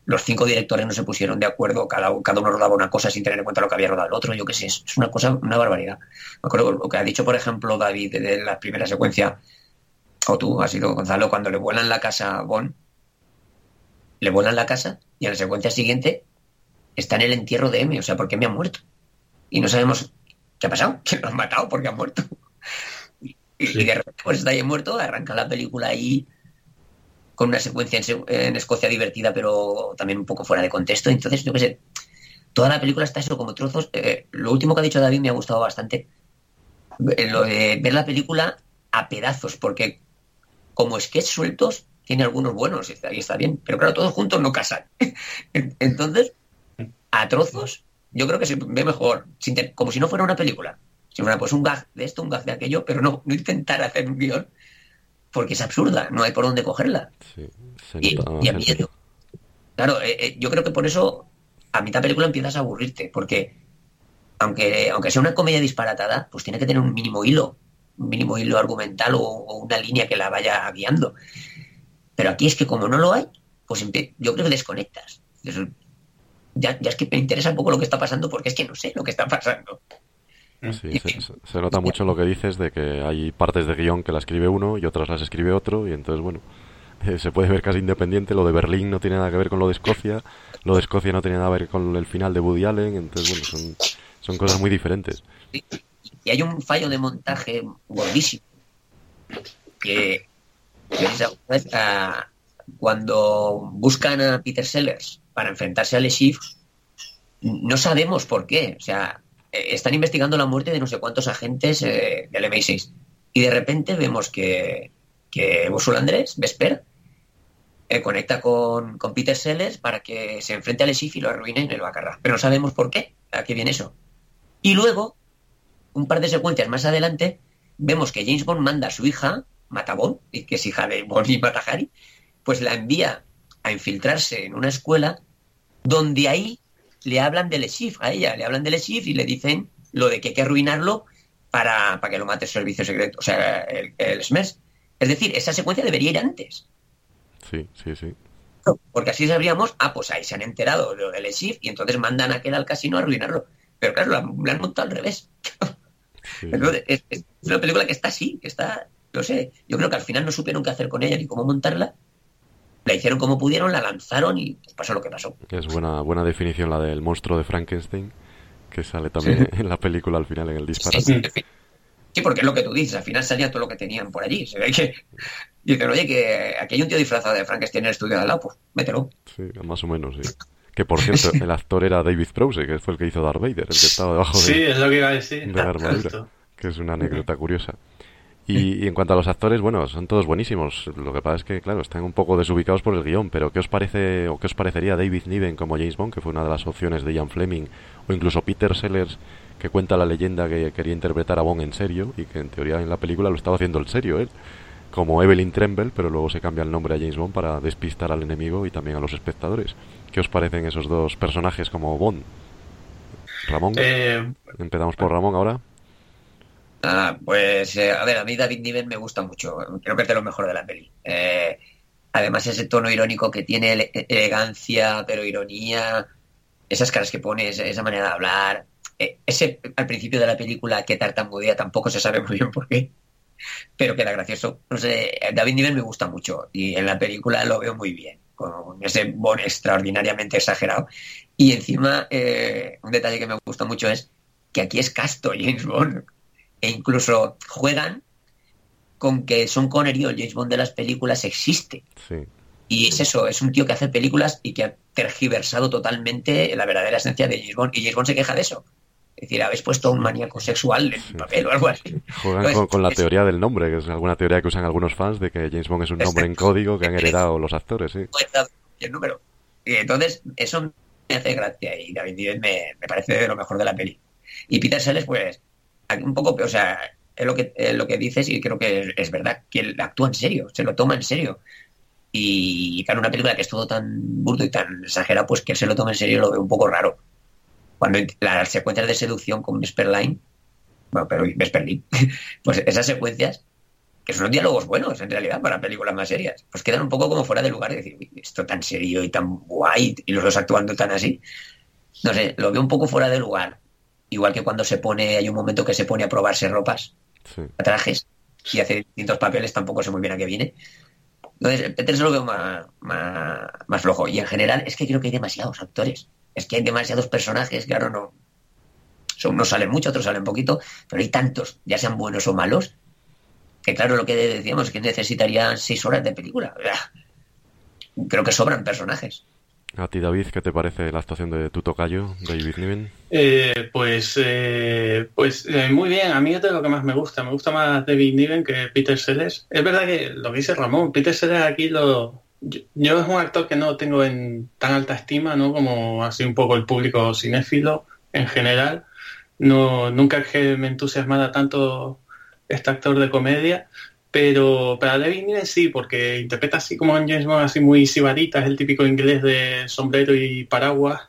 los cinco directores no se pusieron de acuerdo, cada, cada uno rodaba una cosa sin tener en cuenta lo que había rodado el otro, yo qué sé, es una cosa, una barbaridad. Me acuerdo lo que ha dicho, por ejemplo, David de la primera secuencia, o tú, has sido Gonzalo, cuando le vuelan la casa a Bon, le vuelan la casa y en la secuencia siguiente está en el entierro de M, o sea, ¿por qué me ha muerto? Y no sabemos qué ha pasado, <laughs> que lo han matado porque ha muerto. Y, de repente, pues está ahí muerto, arranca la película ahí con una secuencia en, Escocia divertida, pero también un poco fuera de contexto. Entonces, yo qué sé, toda la película está eso como trozos. Eh, lo último que ha dicho David me ha gustado bastante. Eh, lo de ver la película a pedazos, porque como sketch sueltos tiene algunos buenos y está bien, pero claro, todos juntos no casan. <laughs> Entonces, a trozos, yo creo que se ve mejor, como si no fuera una película. Si fuera pues un gag de esto, un gag de aquello, pero no, no intentar hacer un guion, porque es absurda, no hay por dónde cogerla. y, a miedo. Claro, eh, eh, yo creo que por eso a mitad película empiezas a aburrirte, porque aunque, aunque sea una comedia disparatada, pues tiene que tener un mínimo hilo, un mínimo hilo argumental o, una línea que la vaya guiando. Pero aquí es que como no lo hay, pues yo creo que desconectas ya, es que me interesa un poco lo que está pasando porque es que no sé lo que está pasando. Sí, se, nota mucho lo que dices de que hay partes de guion que la escribe uno y otras las escribe otro y entonces, bueno, eh, se puede ver casi independiente. Lo de Berlín no tiene nada que ver con lo de Escocia, lo de Escocia no tiene nada que ver con el final de Woody Allen, entonces, bueno, son, son cosas muy diferentes. Y hay un fallo de montaje gordísimo que, cuando buscan a Peter Sellers para enfrentarse a Le no sabemos por qué. O sea, eh, están investigando la muerte de no sé cuántos agentes eh, del MI6. Y de repente vemos que, que Andrés, Vesper, eh, conecta con, Peter Sellers para que se enfrente a Le y lo arruine en el Bacarra. Pero no sabemos por qué. ¿A qué viene eso? Y luego, un par de secuencias más adelante, vemos que James Bond manda a su hija, Mata Bond, que es hija de Bond y Mata Harry, pues la envía a infiltrarse en una escuela donde ahí le hablan de Lechif a ella, le hablan de Lechif y le dicen lo de que hay que arruinarlo para, para que lo mate el servicio secreto, o sea, el, el SMERS. Es decir, esa secuencia debería ir antes. Sí, sí, sí. Porque así sabríamos, ah, pues ahí se han enterado de lo del y entonces mandan a aquel al casino a arruinarlo. Pero claro, lo han, montado al revés. <laughs> es, es, una película que está así, que está, no sé, yo creo que al final no supieron qué hacer con ella ni cómo montarla la hicieron como pudieron, la lanzaron y pasó lo que pasó. Es buena, buena definición la del monstruo de Frankenstein, que sale también <laughs> en la película al final, en el disparate. Sí, porque es lo que tú dices, al final salía todo lo que tenían por allí. Se ve que dicen, oye, que aquí hay un tío disfrazado de Frankenstein en el estudio de al lado, pues mételo. Sí, más o menos, sí. Que por cierto, <laughs> el actor era David Prowse, que fue el que hizo Darth Vader, el que estaba debajo de, sí, es lo que iba a decir. de la armadura. Que es una anécdota curiosa. Y, en cuanto a los actores, bueno, son todos buenísimos. Lo que pasa es que, claro, están un poco desubicados por el guion. Pero ¿qué os parece o qué os parecería David Niven como James Bond, que fue una de las opciones de Ian Fleming, o incluso Peter Sellers, que cuenta la leyenda que quería interpretar a Bond en serio y que en teoría en la película lo estaba haciendo en serio él, como Evelyn Tremble, pero luego se cambia el nombre a James Bond para despistar al enemigo y también a los espectadores. ¿Qué os parecen esos dos personajes como Bond? Ramón. Eh, Empezamos por Ramón ahora. Ah, pues eh, a ver, a mí David Niven me gusta mucho, creo que es de lo mejor de la peli. Eh, además ese tono irónico que tiene, elegancia, pero ironía, esas caras que pone, esa manera de hablar, eh, ese al principio de la película que tartamudea tampoco se sabe muy bien por qué, pero queda gracioso. No sé, David Niven me gusta mucho y en la película lo veo muy bien, con ese bon extraordinariamente exagerado. Y encima, un detalle que me gusta mucho es que aquí es casto James Bond e incluso juegan con que Sean Connery o James Bond de las películas existe. Y es eso, es un tío que hace películas y que ha tergiversado totalmente la verdadera esencia de James Bond. Y James Bond se queja de eso. Es decir, habéis puesto un maníaco sexual en papel o algo así. Juegan Entonces, con, con la es- teoría del nombre, que es alguna teoría que usan algunos fans de que James Bond es un nombre en código que han heredado los actores, sí. el número. Y entonces, eso me hace gracia y David Niven me, me parece de lo mejor de la peli. Y Peter Sellers, pues, un poco, o sea, es lo que, es lo que dices y creo que es, es verdad, que él actúa en serio, se lo toma en serio. Y claro, una película que es todo tan burdo y tan exagerado, pues que él se lo tome en serio lo veo un poco raro. Cuando las secuencias de seducción con Vesper Line, bueno, pero Vesper Line, <laughs> pues esas secuencias que son diálogos buenos en realidad para películas más serias, pues quedan un poco como fuera de lugar y decir, "Uy, esto tan serio y tan guay y los dos actuando tan así. No sé, lo veo un poco fuera de lugar. Igual que cuando se pone, hay un momento que se pone a probarse ropas, sí. a trajes, y hace distintos papeles, tampoco sé muy bien a qué viene. Entonces, Peter se lo veo más, más, más flojo. Y en general es que creo que hay demasiados actores. Es que hay demasiados personajes, claro, no. Son, unos salen mucho, otros salen poquito, pero hay tantos, ya sean buenos o malos, que claro, lo que decíamos es que necesitarían seis horas de película. Creo que sobran personajes. A ti, David, ¿qué te parece la actuación de tu tocayo, David Niven? Eh, pues eh, pues eh, muy bien, a mí es de lo que más me gusta. Me gusta más David Niven que Peter Sellers. Es verdad que lo que dice Ramón, Peter Sellers aquí lo... Yo, es un actor que no tengo en tan alta estima, ¿no? Como así un poco el público cinéfilo en general. No, nunca me entusiasmara tanto este actor de comedia, pero para David Niven sí, porque interpreta así como en James Bond, así muy sibarita, es el típico inglés de sombrero y paraguas,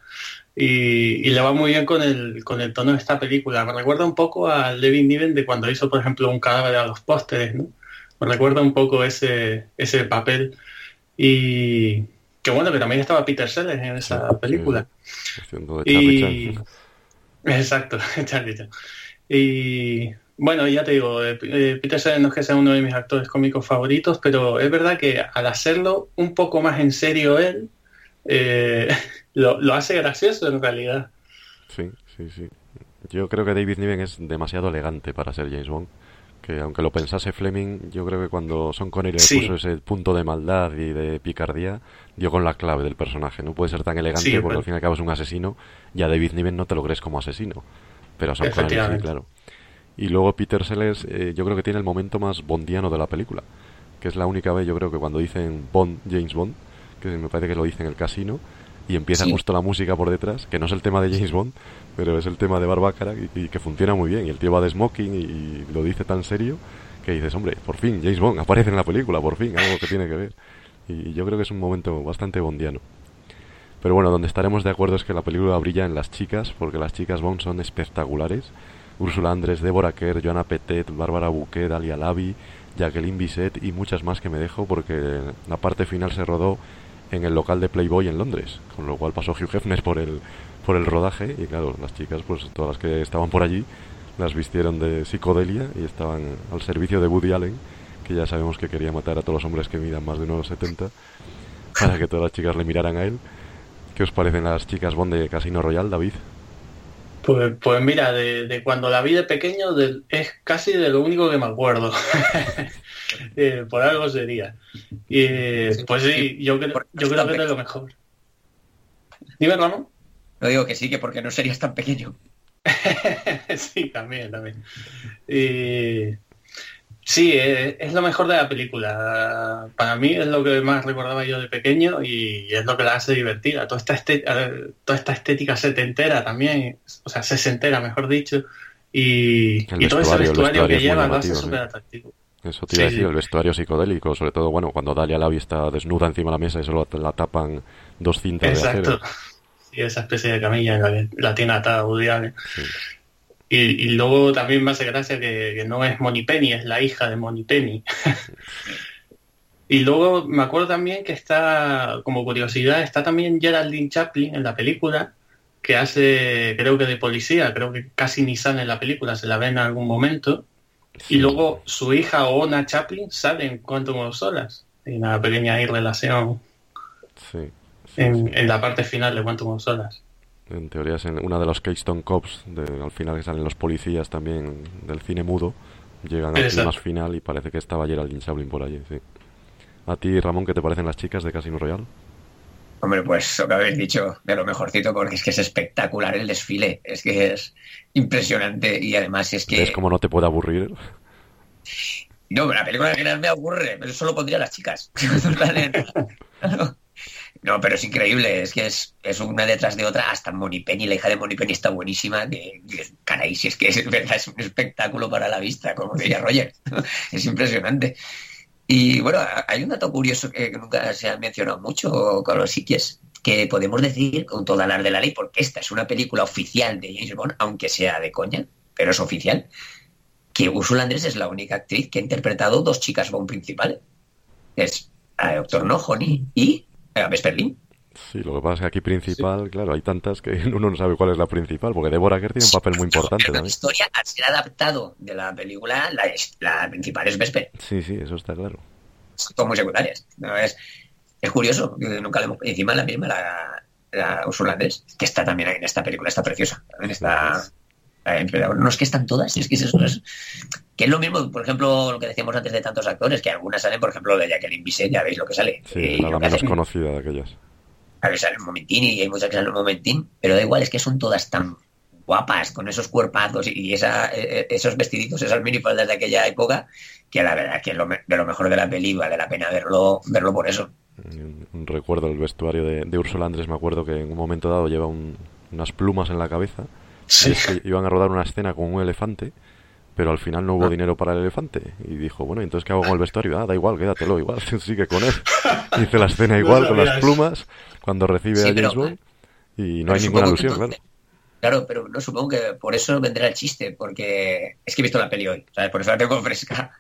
y, le va muy bien con el, con el tono de esta película. Me recuerda un poco al David Niven de cuando hizo, por ejemplo, un cadáver a los pósteres, ¿no? Me recuerda un poco ese, ese papel. Y que bueno, que también estaba Peter Sellers en esa Sí, película. De Y... Exacto, <laughs> Charlie Chan. Y bueno, ya te digo, eh, eh, Peter Sellers no es que sea uno de mis actores cómicos favoritos, pero es verdad que al hacerlo un poco más en serio él, eh, <laughs> lo, lo hace gracioso en realidad. Sí, sí, sí. Yo creo que David Niven es demasiado elegante para ser James Bond. Que aunque lo pensase Fleming, yo creo que cuando Son Connery le puso ese punto de maldad y de picardía, dio con la clave del personaje. No puede ser tan elegante Sí, porque al fin y al cabo es un asesino y a David Niven no te lo crees como asesino. Pero a Son Connery sí, claro. Y luego Peter Sellers, eh, yo creo que tiene el momento más bondiano de la película. Que es la única vez, yo creo que cuando dicen Bond, James Bond, que me parece que lo dice en el casino, y empieza Sí. justo la música por detrás, que no es el tema de James Bond, pero es el tema de Barbácara y, y que funciona muy bien. Y el tío va de smoking y, y lo dice tan serio que dices, hombre, por fin James Bond aparece en la película, por fin, algo que tiene que ver. Y yo creo que es un momento bastante bondiano. Pero bueno, donde estaremos de acuerdo es que la película brilla en las chicas, porque las chicas Bond son espectaculares. Úrsula Andrés, Deborah Kerr, Joanna Petet, Bárbara Bouquet, Dalia Lavi, Jacqueline Bisset y muchas más que me dejo porque la parte final se rodó en el local de Playboy en Londres, con lo cual pasó Hugh Hefner por el, por el rodaje y claro, las chicas, pues todas las que estaban por allí, las vistieron de psicodelia y estaban al servicio de Woody Allen, que ya sabemos que quería matar a todos los hombres que midan más de 1,70 para que todas las chicas le miraran a él. ¿Qué os parecen las chicas Bond de Casino Royal, David? Pues, pues mira, de, de cuando la vi de pequeño es casi de lo único que me acuerdo. <laughs> <laughs> Eh, por algo sería. Y, eh, pues sí, yo, creo- yo creo que es lo mejor. Dime, Ramón. No digo que sí, que porque no serías tan pequeño. <laughs> sí, también, también. Y sí, eh, es lo mejor de la película. Para mí es lo que más recordaba yo de pequeño y es lo que la hace divertida. Toda esta, eh, toda esta estética setentera también, o sea, sesentera, mejor dicho. Y, y todo ese vestuario, que lleva lo hace súper atractivo. Eso te iba a decir, el vestuario psicodélico, sobre todo, bueno, cuando Dalia Lavi está desnuda encima de la mesa y solo la tapan dos cintas de Exacto. acero. Sí, esa especie de camilla en la que la tiene atada Woody Allen. Sí. Y, y luego también me hace gracia que, que no es Moni Penny, es la hija de Moni Penny. <laughs> y luego me acuerdo también que está, como curiosidad, está también Geraldine Chaplin en la película, que hace, creo que de policía, creo que casi ni sale en la película, se la ve en algún momento. Y luego su hija Ona Chaplin sale en Quantum of Solas. Hay una pequeña ahí relación Sí, sí, en, sí. en la parte final de Quantum of Solas. En teoría es en una de los Keystone Cops, de- al final que salen los policías también del cine mudo, llegan al más final y parece que estaba Geraldine Chaplin por allí, sí. A ti, Ramón, ¿qué te parecen las chicas de Casino Royal? Hombre, pues lo que habéis dicho de lo mejorcito, porque es que es espectacular el desfile, es que es impresionante y además es que... Es como no te puede aburrir. No, la película que me aburre, pero solo pondría a las chicas. <laughs> no, pero es increíble, es que es, es, una detrás de otra, hasta Moni Penny, la hija de Moni Penny está buenísima, que, caray, si es que es <laughs> verdad, es un espectáculo para la vista, como decía Roger, <laughs> es impresionante. Y bueno, hay un dato curioso que nunca se ha mencionado mucho con los psiquies, que podemos decir con toda la de la ley, porque esta es una película oficial de James Bond, aunque sea de coña, pero es oficial, que Ursula Andrés es la única actriz que ha interpretado dos chicas Bond principales. Es a Doctor No, Honey y a Vesperlin. Sí, lo que pasa es que aquí principal, claro, hay tantas que <laughs> uno no sabe cuál es la principal, porque Deborah Kerr tiene un papel muy importante pero también. La historia, al ser adaptado de la película, la, la principal es Vesper. Sí, sí, eso está claro. Son muy secundarias. ¿no? Es, es curioso, nunca le hemos... Encima la misma, la, la Ursula Andrés, que está también en esta película, está preciosa. También está... No es que están todas, es que es eso. Es, que es lo mismo, por ejemplo, lo que decíamos antes de tantos actores, que algunas salen, por ejemplo, de Jacqueline Bisset, ya veis lo que sale. Sí, la menos hacen, conocida de aquellas. A ver, sale un momentín y hay muchas que salen un momentín, pero da igual, es que son todas tan guapas, con esos cuerpazos y esa, esos vestiditos, esas minifaldas de aquella época, que la verdad que es lo, de lo mejor de la peli vale la pena verlo, verlo por eso. Recuerdo el vestuario de, de Úrsula Andrés, me acuerdo que en un momento dado lleva un, unas plumas en la cabeza Sí. Es que iban a rodar una escena con un elefante, pero al final no hubo Ah. dinero para el elefante. Y dijo, bueno, entonces ¿qué hago con el vestuario? Ah, da igual, quédatelo, igual, <laughs> sigue con él. Hice la escena igual, con las plumas, cuando recibe Sí, a James pero- Bond, y no hay ninguna alusión, claro. entonces- Claro, pero no supongo que por eso vendrá el chiste, porque es que he visto la peli hoy, ¿sabes? Por eso la tengo <laughs> fresca.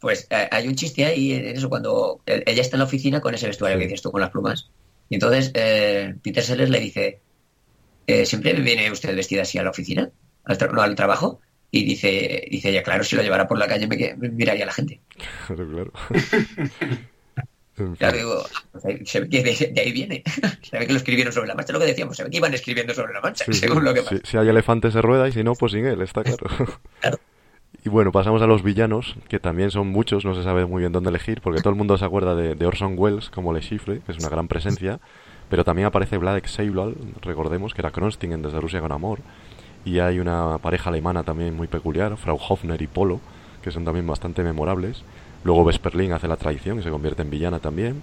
Pues eh, hay un chiste ahí en eso, cuando ella está en la oficina con ese vestuario Sí. que dices tú, con las plumas. Y entonces eh, Peter Sellers le dice, eh, ¿siempre viene usted vestida así a la oficina? Al, tra- no, al trabajo. Y dice, dice ella, claro, si lo llevara por la calle me, me miraría la gente. <laughs> Claro, claro. <laughs> Claro, digo, pues se ve que de, de ahí viene. <laughs> se ve que lo escribieron sobre la marcha, lo que decíamos, se ve que iban escribiendo sobre la marcha, Sí, sí. según lo que pasa. si hay elefante se rueda y si no, pues sin él, está claro. <laughs> Claro. Y bueno, pasamos a los villanos, que también son muchos, no se sabe muy bien dónde elegir, porque todo el mundo se acuerda de, de Orson Welles como Le Chiffre, que es una gran presencia, pero también aparece Vladek Seiblal, recordemos, que era Kronstingen desde Rusia con Amor, y hay una pareja alemana también muy peculiar, Frau Hofner y Polo, que son también bastante memorables. Luego Vesperlin hace la traición y se convierte en villana también.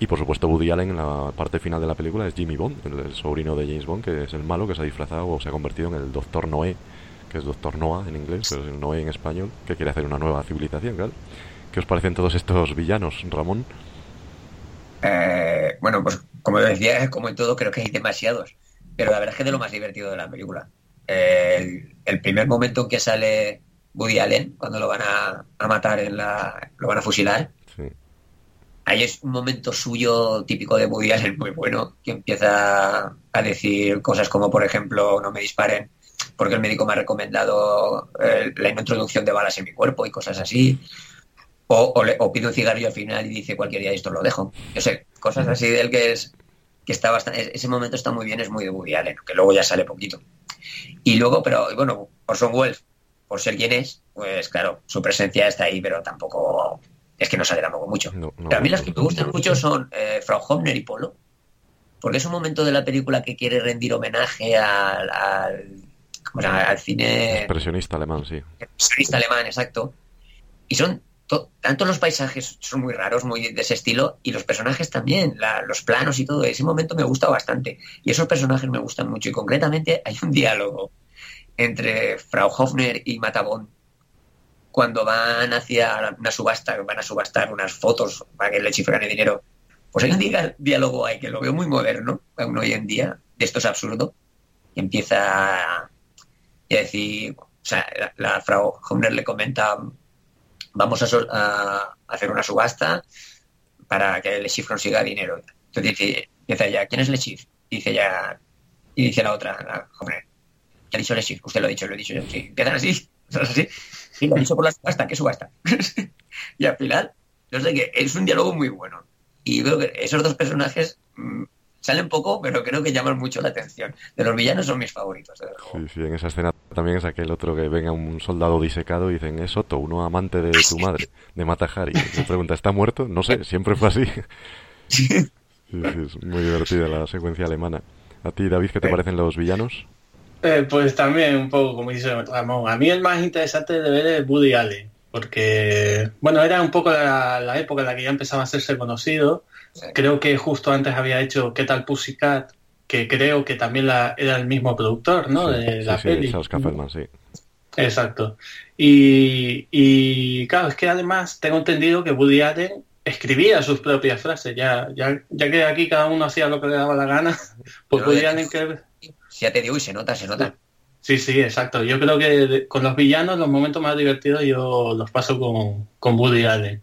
Y por supuesto Woody Allen en la parte final de la película es Jimmy Bond, el, sobrino de James Bond, que es el malo que se ha disfrazado o se ha convertido en el Doctor Noé, que es Doctor Noah en inglés, pero es el Noé en español, que quiere hacer una nueva civilización, claro. ¿Qué os parecen todos estos villanos, Ramón? Eh, bueno, pues como decía, <laughs> como en todo, creo que hay demasiados. Pero la verdad es que es de lo más divertido de la película. Eh, el, el primer momento en que sale Woody Allen, cuando lo van a, a matar, en la, lo van a fusilar, Sí. ahí es un momento suyo típico de Woody Allen muy bueno, que empieza a decir cosas como, por ejemplo, no me disparen porque el médico me ha recomendado eh, la introducción de balas en mi cuerpo y cosas así. O, o, le- o pido un cigarrillo al final y dice cualquier día esto lo dejo. Yo sé, cosas así de él que es que está bastante, ese momento está muy bien, es muy de Woody Allen, que luego ya sale poquito. Y luego, pero bueno, Orson Welles, por ser quien es, pues claro, su presencia está ahí, pero tampoco es que no sale tampoco mucho. No, no, Pero a mí las que me gustan mucho son eh, Frau Homner y Polo, porque es un momento de la película que quiere rendir homenaje al, al, ¿cómo se llama? al cine Expresionista alemán, sí. expresionista alemán, exacto. Y son to- tanto los paisajes son muy raros, muy de ese estilo, y los personajes también, la- los planos y todo. Ese momento me gusta bastante. Y esos personajes me gustan mucho. Y concretamente hay un diálogo entre Frau Hofner y Matabón cuando van hacia una subasta, van a subastar unas fotos para que le chifren el dinero. Pues hay un diálogo ahí que lo veo muy moderno, aún hoy en día, de esto es absurdo, y empieza a decir, o sea, la, Frau Homner le comenta, vamos a, hacer una subasta para que Le Chiffre consiga dinero. Entonces dice, empieza ella, ¿quién es Le Chiffre? Dice ella, y dice la otra, la ¿qué ha dicho Le Chiffre? Usted lo ha dicho, lo he dicho yo. Sí, empiezan así, <laughs> así. Sí, lo ha dicho por la subasta, ¿qué subasta? <laughs> y al final, no sé qué, es un diálogo muy bueno. Y creo que esos dos personajes mm, salen poco, pero creo que llaman mucho la atención. De los villanos son mis favoritos, desde luego. Sí, sí, en esa escena también es aquel otro que venga un soldado disecado y dicen, es Otto, uno amante de tu madre, de Mata Hari. Y le <laughs> pregunta, ¿está muerto? No sé, siempre fue así. Sí, sí, es muy divertida la secuencia alemana. ¿A ti, David, qué te parecen los villanos? Eh, pues también un poco, como dice Ramón, a mí el más interesante de ver es Woody Allen, porque, bueno, era un poco la, la época en la que ya empezaba a hacerse conocido. Creo que justo antes había hecho ¿Qué tal Pussycat? que creo que también la, era el mismo productor, ¿no? Sí, de la sí, peli. Sí, Charles Kaufman, sí. Exacto. Y, y claro, es que además tengo entendido que Woody Allen escribía sus propias frases, ya, ya, ya que aquí cada uno hacía lo que le daba la gana, <laughs> pues Woody Allen que... Ya te digo, y se nota, se nota. Sí, sí, exacto. Yo creo que con los villanos los momentos más divertidos yo los paso con, con Woody Allen.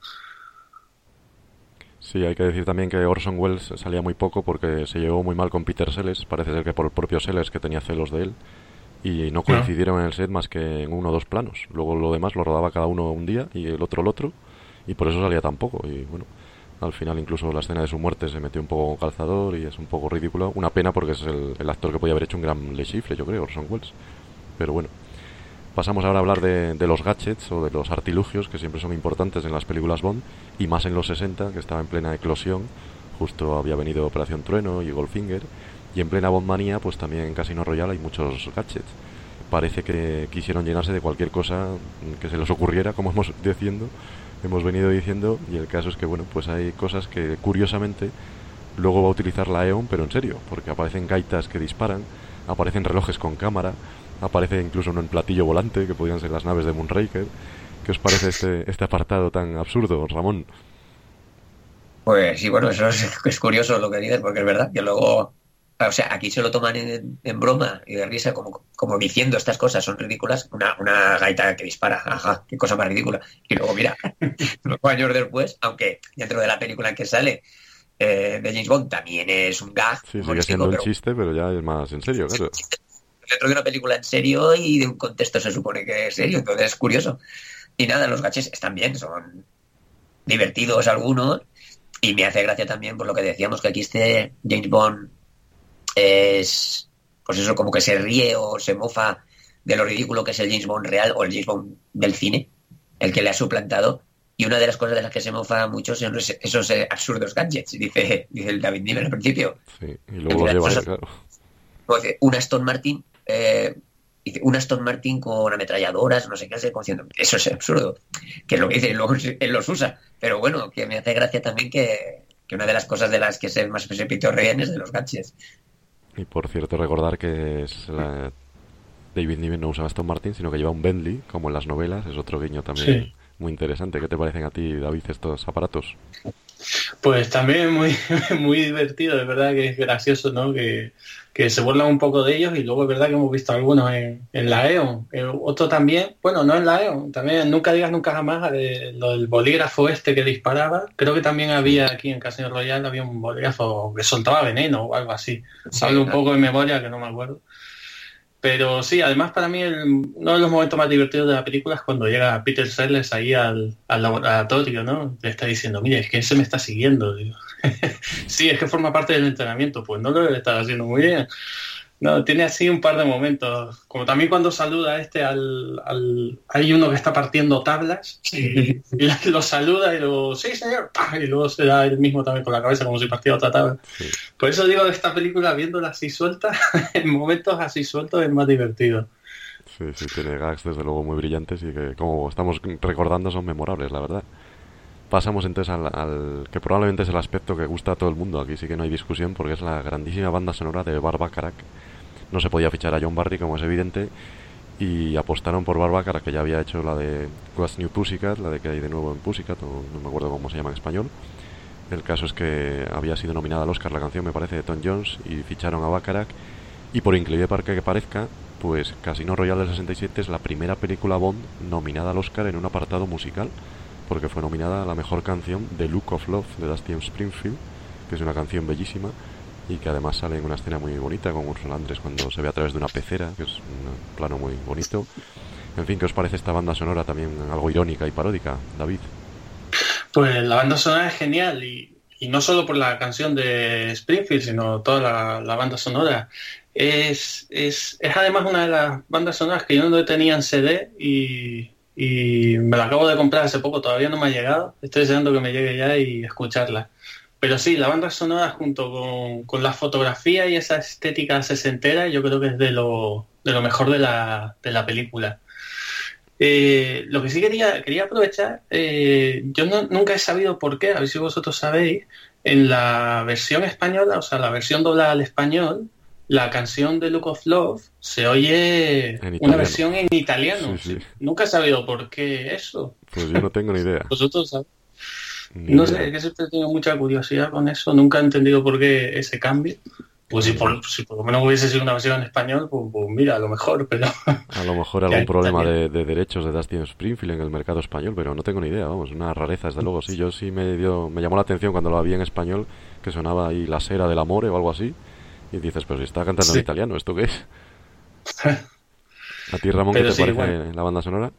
Sí, hay que decir también que Orson Welles salía muy poco porque se llevó muy mal con Peter Sellers. Parece ser que por el propio Sellers que tenía celos de él. Y no coincidieron en el set más que en uno o dos planos. Luego lo demás lo rodaba cada uno un día y el otro el otro. Y por eso salía tan poco. Y bueno, al final incluso la escena de su muerte se metió un poco con calzador y es un poco ridículo. Una pena porque es el, actor que podía haber hecho un gran Le Chiffre, yo creo, Orson Welles. Pero bueno. Pasamos ahora a hablar de, de los gadgets o de los artilugios que siempre son importantes en las películas Bond y más en los 60 que estaba en plena eclosión. Justo había venido Operación Trueno y Goldfinger y en plena Bondmanía pues también en Casino Royale hay muchos gadgets. Parece que quisieron llenarse de cualquier cosa que se les ocurriera, como hemos diciendo, hemos venido diciendo y el caso es que bueno, pues hay cosas que curiosamente luego va a utilizar la EON, pero en serio, porque aparecen gaitas que disparan, aparecen relojes con cámara, aparece incluso uno en platillo volante, que podrían ser las naves de Moonraker. ¿Qué os parece este, este apartado tan absurdo, Ramón? Pues sí, bueno, eso es, es curioso lo que dices, porque es verdad que luego, o sea, aquí se lo toman en, en broma y de risa, como, como diciendo estas cosas son ridículas, una, una gaita que dispara, ajá, qué cosa más ridícula. Y luego, mira, <laughs> <laughs> luego años después, aunque dentro de la película en que sale eh, de James Bond también es un gag, Sí, sigue siendo un pero chiste, pero ya es más en serio, claro. dentro de una película en serio y de un contexto se supone que es serio, entonces es curioso. Y nada, los gaches están bien, son divertidos algunos y me hace gracia también por lo que decíamos que aquí este James Bond es, pues eso, como que se ríe o se mofa de lo ridículo que es el James Bond real o el James Bond del cine, el que le ha suplantado. Y una de las cosas de las que se mofa mucho son esos, eh, absurdos gadgets, dice, dice el David Niven al principio. Sí, y luego lo lleva ahí, claro. Como dice, un Aston Martin, eh, dice, un Aston Martin con ametralladoras, no sé qué eso es absurdo, que es lo que dice, luego él los usa. Pero bueno, que me hace gracia también que, que una de las cosas de las que se más se pitorrean es de los gadgets. Y por cierto, recordar que es la... David Niven no usa Aston Martin, sino que lleva un Bentley, como en las novelas. Es otro guiño también Sí. muy interesante. ¿Qué te parecen a ti, David, estos aparatos? Pues también muy, <laughs> muy divertido, es verdad que es gracioso, ¿no? Que, que se burlan un poco de ellos y luego es verdad que hemos visto algunos en, en la EON. Eh, otro también, bueno, no en la EON, también Nunca digas nunca jamás, eh, lo del bolígrafo este que disparaba. Creo que también había aquí en Casino Royal, había un bolígrafo que soltaba veneno o algo así. Sí, Hablo un poco de memoria que no me acuerdo. Pero sí, además para mí el- uno de los momentos más divertidos de la película es cuando llega Peter Sellers ahí al, al laboratorio, ¿no? Le está diciendo, mire, es que ese me está siguiendo. Digo. <laughs> sí, es que forma parte del entrenamiento. Pues no lo debe estar haciendo muy bien. No, tiene así un par de momentos. Como también cuando saluda a este al, al- Hay uno que está partiendo tablas y, <laughs> y lo saluda y luego, sí, señor, <laughs> ¡pah! y luego se da él mismo también con la cabeza como si partiera otra tabla. Sí. Por eso digo de esta película, viéndola así suelta, en momentos así sueltos es más divertido. Sí, sí, tiene gags desde luego muy brillantes y que, como estamos recordando, son memorables, la verdad. Pasamos entonces al, al que probablemente es el aspecto que gusta a todo el mundo. Aquí sí que no hay discusión porque es la grandísima banda sonora de Barbacarac. No se podía fichar a John Barry, como es evidente, y apostaron por Barbacarac, que ya había hecho la de What's New Pussycat, la de que hay de nuevo en Pussycat, o no me acuerdo cómo se llama en español. El caso es que había sido nominada al Oscar la canción, me parece, de Tom Jones, y ficharon a Bacharach. Y por increíble parque que parezca, pues Casino Royale del 67 es la primera película Bond nominada al Oscar en un apartado musical, porque fue nominada a la mejor canción de Look of Love de Dusty Springfield, que es una canción bellísima y que además sale en una escena muy bonita con Ursula Andrés cuando se ve a través de una pecera, que es un plano muy bonito. En fin, ¿qué os parece esta banda sonora también algo irónica y paródica, David? Pues la banda sonora es genial y, no solo por la canción de Springfield, sino toda la, la banda sonora. Es, es, es además una de las bandas sonoras que yo no tenía en CD y, y me la acabo de comprar hace poco, todavía no me ha llegado. Estoy deseando que me llegue ya y escucharla. Pero sí, la banda sonora junto con, con la fotografía y esa estética sesentera, yo creo que es de lo, de lo mejor de la, de la película. Eh, lo que sí quería, quería aprovechar, eh, yo nunca he sabido por qué, a ver si vosotros sabéis, en la versión española, o sea, la versión doblada al español, la canción de Look of Love se oye una versión en italiano. Sí, sí. Nunca he sabido por qué eso. Pues yo no tengo ni idea. Vosotros sabéis. Ni No idea. sé, es que siempre he tenido mucha curiosidad con eso, nunca he entendido por qué ese cambio. Pues si por, si por lo menos hubiese sido una versión en español, pues, pues mira, a lo mejor, pero A lo mejor <laughs> algún problema de, derechos de Dustin Springfield en el mercado español, pero no tengo ni idea, vamos, una rareza desde luego. Sí, yo sí me dio, me llamó la atención cuando lo vi en español, que sonaba ahí la cera del amor o algo así, y dices, pero si está cantando en italiano, ¿esto qué es? ¿A ti, Ramón, qué Pero te sí, parece bueno. la banda sonora?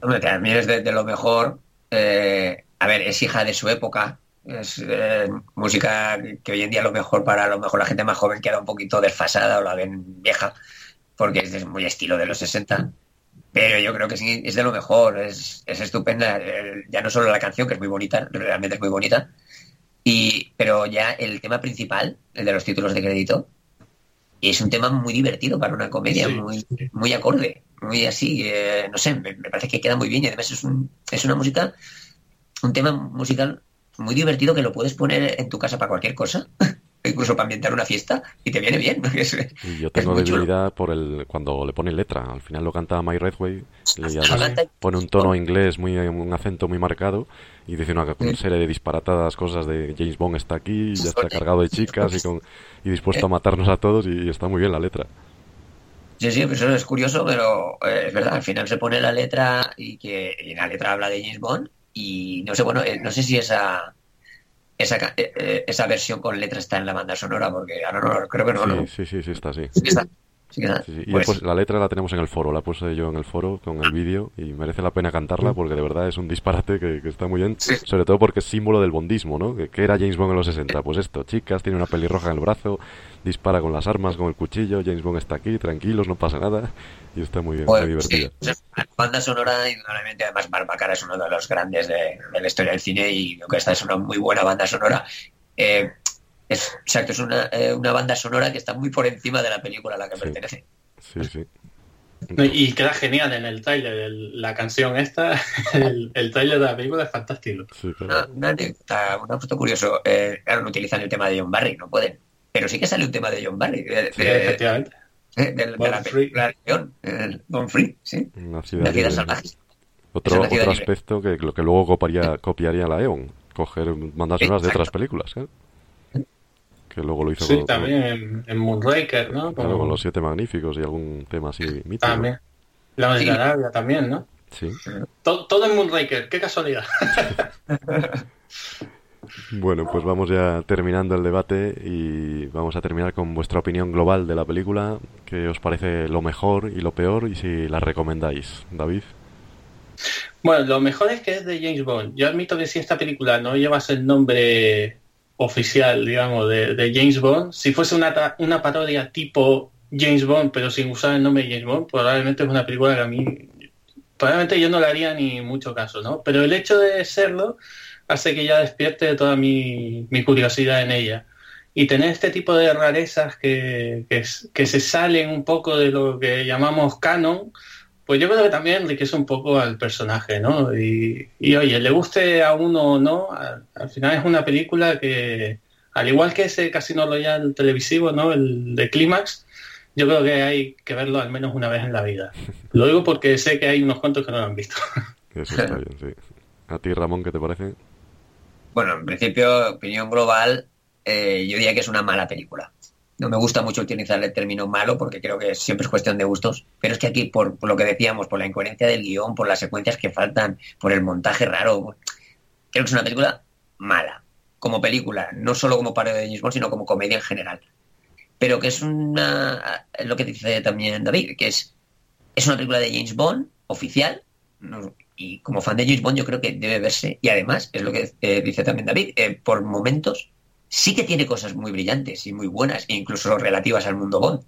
Hombre, que a mí es de, de lo mejor. eh, a ver, es hija de su época. Es eh, música que hoy en día a lo mejor para a lo mejor la gente más joven queda un poquito desfasada o la ven vieja, porque es de- muy estilo de los 60. Pero yo creo que sí, es de lo mejor, es, es estupenda. eh, ya no solo la canción, que es muy bonita, realmente es muy bonita, y, pero ya el tema principal, el de los títulos de crédito, es un tema muy divertido para una comedia, Sí, muy, sí. muy acorde, muy así, eh, no sé, me, me parece que queda muy bien y además es, un, es una música, un tema musical muy divertido que lo puedes poner en tu casa para cualquier cosa, <laughs> incluso para ambientar una fiesta y te viene bien. <laughs> Es- Y yo tengo chulo. debilidad por el cuando le ponen letra. Al final lo canta My Redway además canta y- pone un tono inglés, muy un acento muy marcado y dice una serie de disparatadas cosas de James Bond está aquí, ya está cargado de chicas y, con, y dispuesto a matarnos a todos y, está muy bien la letra. Sí, sí, pues eso es curioso, pero eh, es verdad, al final se pone la letra y que y la letra habla de James Bond y no sé, bueno, eh, no sé si esa esa, eh, eh, esa versión con letra está en la banda sonora, porque ahora no, creo que no, no. Sí, sí, sí, sí, está. Sí está. Sí que está. Sí, sí. Y Pues, después la letra la tenemos en el foro, la puse yo en el foro con el vídeo y merece la pena cantarla porque de verdad es un disparate que, que está muy bien, Sí. sobre todo porque es símbolo del bondismo, ¿no? Que era James Bond en los 60? Pues esto, chicas, tiene una pelirroja en el brazo, dispara con las armas, con el cuchillo, James Bond está aquí, tranquilos, no pasa nada y está muy bien, pues, muy divertida. sí, la banda sonora, indudablemente, además Barbacara es uno de los grandes de, de la historia del cine y creo que esta es una muy buena banda sonora. Eh, es, exacto, es una, eh, una banda sonora que está muy por encima de la película a la que Sí. pertenece. Sí, sí. Y queda genial en el tráiler, el- la canción esta, <laughs> el, el tráiler de la película es fantástico. Sí, claro. Una, una anécdota, un aspecto curioso. Eh, claro, no utilizan el tema de John Barry, no pueden. Pero sí que sale un tema de John Barry, de, Sí, de- efectivamente. de- de- de la película de eh, Free, sí. Una La ciudad salvaje. Otro, aspecto que, lo que luego copiaría, copiaría la EON, coger bandas sonoras de otras películas, ¿eh? Que luego lo hizo Sí, con, también en, en Moonraker, ¿no? claro, Como- con los Siete Magníficos y algún tema así mítico. También. La de Sí. Arabia también, ¿no? Sí. Todo, todo en Moonraker, qué casualidad. <laughs> Bueno, pues vamos ya terminando el debate y vamos a terminar con vuestra opinión global de la película. ¿Qué os parece lo mejor y lo peor y si la recomendáis? David. Bueno, lo mejor es que es de James Bond. Yo admito que si esta película no llevase el nombre oficial, digamos, de, James Bond, si fuese una, una parodia tipo James Bond, pero sin usar el nombre de James Bond, probablemente es una película que a mí, probablemente yo no le haría ni mucho caso, ¿no? Pero el hecho de serlo hace que ya despierte toda mi, mi curiosidad en ella. Y tener este tipo de rarezas que, que, que se salen un poco de lo que llamamos canon, pues yo creo que también enriquece un poco al personaje, ¿no? Y, y, oye, le guste a uno o no, al, al final es una película que, al igual que ese Casino Royale televisivo, ¿no? El de Clímax, yo creo que hay que verlo al menos una vez en la vida. Lo digo porque sé que hay unos cuantos que no lo han visto. <laughs> Eso está bien, sí. ¿A ti, Ramón, qué te parece? Bueno, en principio, opinión global, eh, yo diría que es una mala película. No me gusta mucho utilizar el término malo porque creo que siempre es cuestión de gustos, pero es que aquí, por, lo que decíamos, por la incoherencia del guion, por las secuencias que faltan, por el montaje raro, creo que es una película mala. Como película, no solo como parodia de James Bond, sino como comedia en general. Pero que es una. Lo que dice también David, que es, es una película de James Bond oficial, y como fan de James Bond yo creo que debe verse y además es lo que eh, dice también David eh, por momentos sí que tiene cosas muy brillantes y muy buenas e incluso relativas al mundo Bond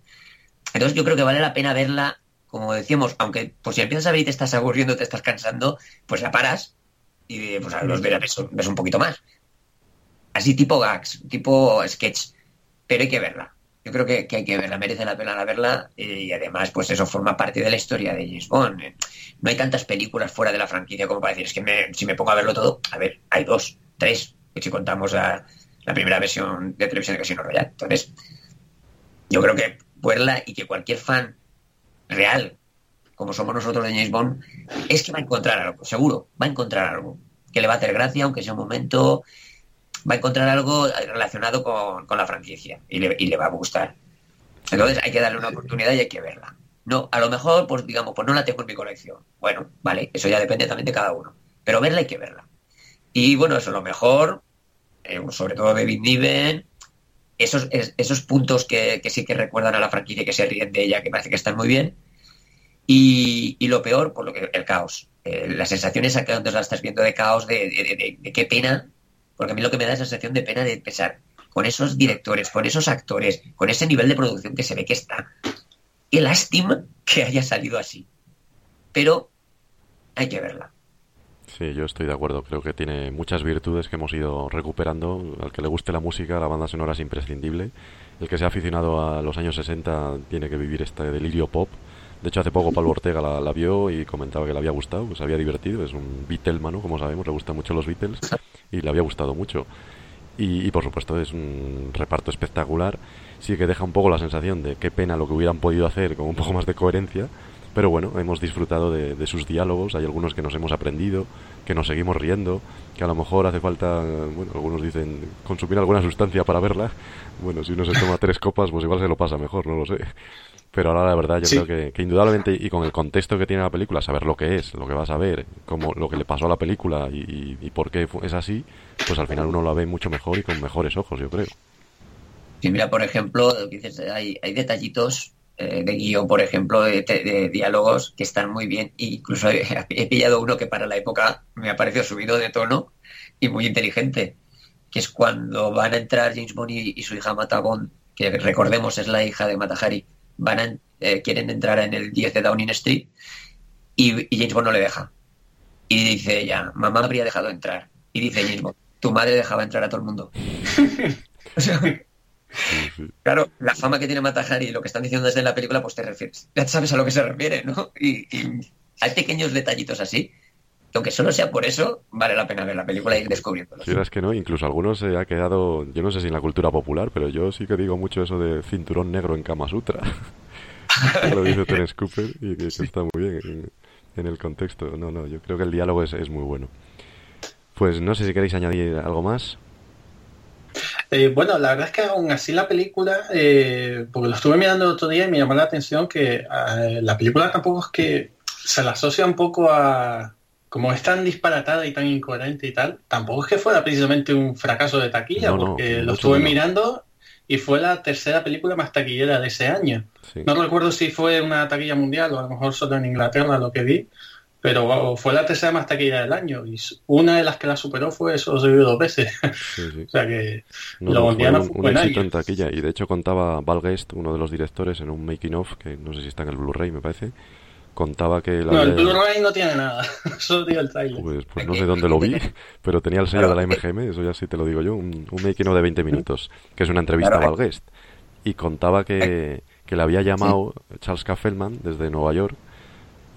entonces yo creo que vale la pena verla como decíamos aunque por si empiezas a ver y te estás aburriendo te estás cansando pues la paras y pues a los ves, ves un poquito más así tipo gags, tipo sketch, pero hay que verla. Yo creo que, hay que verla, merece la pena verla eh, y además pues eso forma parte de la historia de James Bond. No hay tantas películas fuera de la franquicia como para decir, es que si me pongo a verlo todo, a ver, hay dos, tres, que si contamos la primera versión de televisión de Casino Royale. Entonces, yo creo que verla y que cualquier fan real, como somos nosotros de James Bond, es que va a encontrar algo, seguro, va a encontrar algo que le va a hacer gracia, aunque sea un momento, va a encontrar algo relacionado con, la franquicia y le, va a gustar. Entonces hay que darle una oportunidad y hay que verla. No, a lo mejor, pues digamos, pues no la tengo en mi colección. Bueno, vale, eso ya depende también de cada uno. Pero verla hay que verla. Y bueno, eso lo mejor, sobre todo David Niven, esos, esos puntos que, sí que recuerdan a la franquicia, que se ríen de ella, que parece que están muy bien. Y, lo peor, por lo que el caos. Eh, la sensación esa que antes la estás viendo de caos, de, qué pena, porque a mí lo que me da es la sensación de pena de pensar con esos directores, con esos actores, con ese nivel de producción que se ve que está. Qué lástima que haya salido así. Pero hay que verla. Sí, yo estoy de acuerdo. Creo que tiene muchas virtudes que hemos ido recuperando. Al que le guste la música, la banda sonora es imprescindible. El que sea aficionado a los años 60 tiene que vivir este delirio pop. De hecho, hace poco Pablo Ortega la, vio y comentaba que le había gustado, que se había divertido. Es un Beatlemano, como sabemos, le gustan mucho los Beatles y le había gustado mucho. Y, y, por supuesto es un reparto espectacular. Sí que deja un poco la sensación de qué pena lo que hubieran podido hacer con un poco más de coherencia pero bueno, hemos disfrutado de, sus diálogos, hay algunos que nos hemos aprendido, que nos seguimos riendo, que a lo mejor hace falta, bueno, algunos dicen consumir alguna sustancia para verla. Bueno, si uno se toma tres copas, pues igual se lo pasa mejor, no lo sé. Pero ahora la verdad yo creo que, indudablemente y con el contexto que tiene la película, saber lo que es, lo que vas a ver, cómo, lo que le pasó a la película y, por qué es así, pues al final uno la ve mucho mejor y con mejores ojos, yo creo. Sí, mira, por ejemplo, hay, hay detallitos eh, de guion, por ejemplo, de, diálogos que están muy bien. E incluso he, pillado uno que para la época me ha parecido subido de tono y muy inteligente, que es cuando van a entrar James Bond y, su hija Mata Bond, que recordemos es la hija de Matahari, van a, eh, quieren entrar en el 10 de Downing Street y, James Bond no le deja. Y dice ella, mamá habría dejado entrar. Y dice James Bond, tu madre dejaba entrar a todo el mundo. <laughs> o sea, Claro, la fama que tiene Matahari y lo que están diciendo desde la película, pues te refieres, ya sabes a lo que se refiere, ¿no? Y, hay pequeños detallitos así, que aunque solo sea por eso, vale la pena ver la película y ir descubriéndolo. Sí, es que no, incluso algunos se ha quedado, yo no sé si en la cultura popular, pero yo sí que digo mucho eso de cinturón negro en Kama Sutra. <laughs> lo dice Terence <laughs> Cooper y que, está muy bien en, el contexto. No, no, yo creo que el diálogo es, es muy bueno. Pues no sé si queréis añadir algo más. Eh, bueno, la verdad es que aún así la película, eh, porque lo estuve mirando el otro día y me llamó la atención que eh, la película tampoco es que se la asocia un poco a, como es tan disparatada y tan incoherente y tal, tampoco es que fuera precisamente un fracaso de taquilla, porque lo estuve mirando y fue la tercera película más taquillera de ese año. No recuerdo si fue una taquilla mundial o a lo mejor solo en Inglaterra lo que vi, pero fue la tercera más taquilla del año y una de las que la superó fue eso se vio dos veces. <laughs> O sea que lo fue un, éxito en taquilla. Y de hecho contaba Val Guest uno de los directores en un making of que no sé si está en el Blu-ray me parece contaba que la no el Blu-ray no tiene nada <laughs> solo digo el trailer pues, pues, no sé dónde lo vi <laughs> pero tenía el sello de la MGM eso ya sí te lo digo yo un, making of de 20 minutos que es una entrevista a Val Guest. Y contaba que, que le había llamado Charles K. desde Nueva York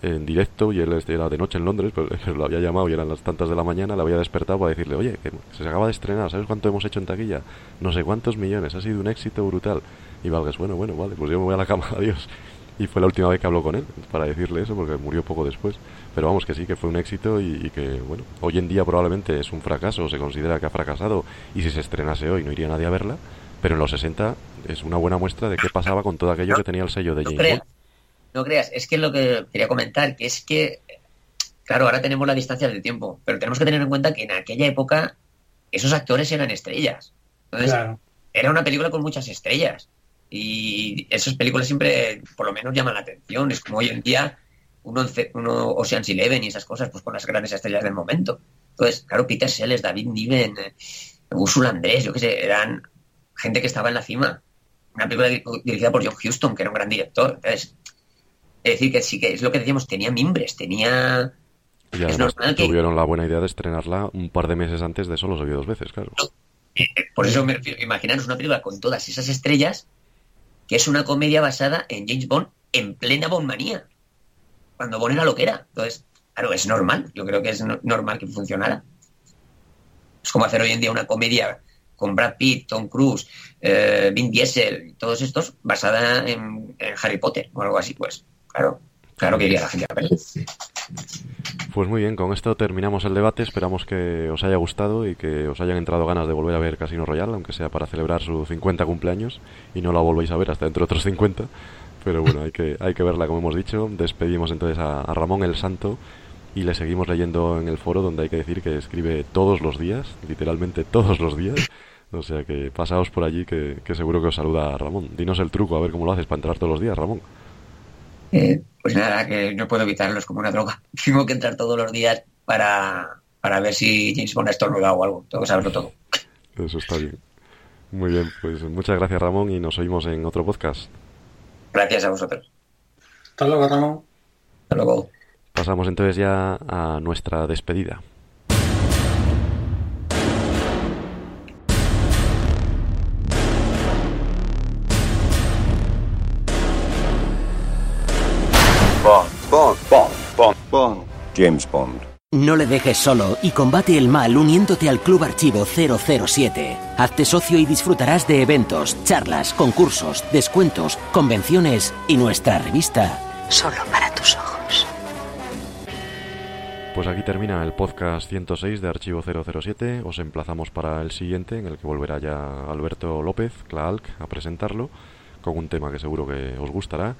en directo y él era de noche en Londres, pero <laughs> lo había llamado y eran las tantas de la mañana, le había despertado para decirle, oye, que se acaba de estrenar, ¿sabes cuánto hemos hecho en taquilla? No sé cuántos millones, ha sido un éxito brutal. Y Valgas, bueno, bueno, vale, pues yo me voy a la cama, <laughs> adiós. Y fue la última vez que habló con él para decirle eso, porque murió poco después. Pero vamos, que sí, que fue un éxito y, que, bueno, hoy en día probablemente es un fracaso, se considera que ha fracasado y si se estrenase hoy no iría nadie a verla, pero en los 60 es una buena muestra de qué pasaba con todo aquello que tenía el sello de James. No creas, es que lo que quería comentar, que es que, claro, ahora tenemos la distancia del tiempo, pero tenemos que tener en cuenta que en aquella época esos actores eran estrellas. Entonces, era una película con muchas estrellas. Y esas películas siempre, por lo menos, llaman la atención. Es como hoy en día uno, uno Ocean's Eleven y esas cosas, pues con las grandes estrellas del momento. Entonces, claro, Peter Sellers, David Niven, Ursula Andrés, yo qué sé, eran gente que estaba en la cima. Una película dirigida por John Huston, que era un gran director. Entonces, es decir, que sí que es lo que decíamos, tenía mimbres, tenía... Y es normal que... tuvieron la buena idea de estrenarla un par de meses antes de eso, lo vio dos veces, claro. Eh, por eso, me, imaginaros una película con todas esas estrellas, que es una comedia basada en James Bond en plena Bondmanía, cuando Bond era lo que era. Entonces, claro, es normal, yo creo que es normal que funcionara. Es como hacer hoy en día una comedia con Brad Pitt, Tom Cruise, eh, Vin Diesel, todos estos, basada en, Harry Potter o algo así, pues claro, claro que iría la gente a ver. Pues muy bien, con esto terminamos el debate. Esperamos que os haya gustado y que os hayan entrado ganas de volver a ver Casino Royale, aunque sea para celebrar su 50 cumpleaños y no la volvéis a ver hasta dentro de otros 50. Pero bueno, hay que, hay que verla, como hemos dicho. Despedimos entonces a, Ramón el Santo y le seguimos leyendo en el foro, donde hay que decir que escribe todos los días, literalmente todos los días. O sea que pasaos por allí, que, seguro que os saluda Ramón. Dinos el truco, a ver cómo lo haces para entrar todos los días, Ramón. Eh, pues nada, que no puedo evitarlo, es como una droga. <laughs> Tengo que entrar todos los días para, para ver si James Bond ha estornudado o algo. Tengo que saberlo todo. Eso está bien. Muy bien, pues muchas gracias Ramón y nos oímos en otro podcast. Gracias a vosotros. Hasta luego, Ramón. Hasta luego. Pasamos entonces ya a nuestra despedida. Bond, Bond, Bond, Bond, Bond. James Bond. No le dejes solo y combate el mal uniéndote al Club Archivo 007. Hazte socio y disfrutarás de eventos, charlas, concursos, descuentos, convenciones y nuestra revista. Solo para tus ojos. Pues aquí termina el podcast 106 de Archivo 007. Os emplazamos para el siguiente, en el que volverá ya Alberto López, Clark, a presentarlo, con un tema que seguro que os gustará.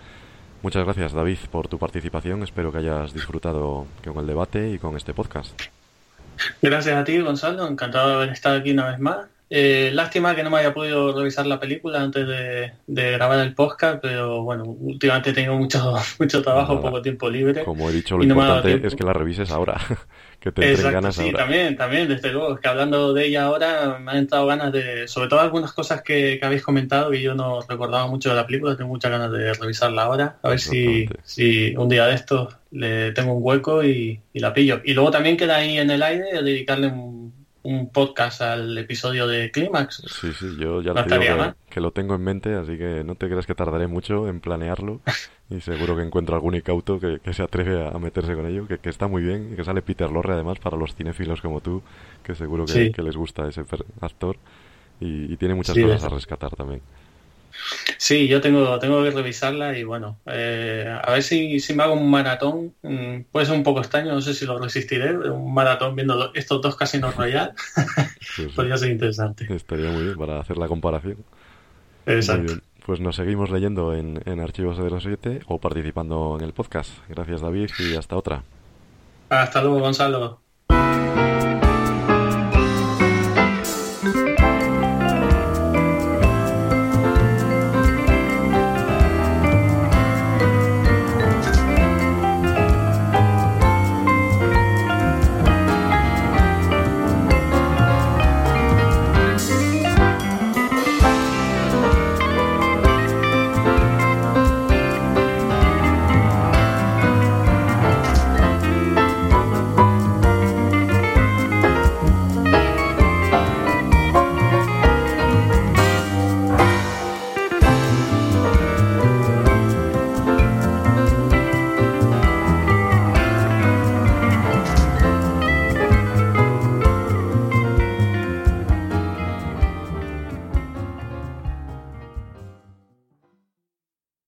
Muchas gracias, David, por tu participación. Espero que hayas disfrutado con el debate y con este podcast. Gracias a ti, Gonzalo. Encantado de haber estado aquí una vez más. Eh, lástima que no me haya podido revisar la película antes de, grabar el podcast, pero bueno, últimamente tengo mucho, <laughs> mucho trabajo, poco tiempo libre. Como he dicho, lo importante es que la revises ahora, <laughs> que te ganas sí, también, también, desde luego. Es que hablando de ella ahora me han entrado ganas de, sobre todo algunas cosas que, habéis comentado y yo no recordaba mucho de la película, tengo muchas ganas de revisarla ahora, a ver si, si un día de estos le tengo un hueco y, y la pillo. Y luego también queda ahí en el aire dedicarle un un podcast al episodio de Clímax. Sí, sí, yo ya te digo que, lo tengo en mente, así que no te creas que tardaré mucho en planearlo. <laughs> Y seguro que encuentro algún incauto que, se atreve a, meterse con ello, que, está muy bien y que sale Peter Lorre además para los cinéfilos como tú, que seguro que, les gusta ese actor. Y, tiene muchas cosas a rescatar también. Sí, yo tengo, tengo que revisarla y bueno, eh, a ver si, si me hago un maratón. Mm, puede ser un poco extraño, no sé si lo resistiré. Un maratón viendo estos dos casinos royal. <laughs> Podría ser interesante. Estaría muy bien para hacer la comparación. Exacto. Pues nos seguimos leyendo en, en Archivos de los 7 o participando en el podcast. Gracias David y hasta otra. Hasta luego Gonzalo.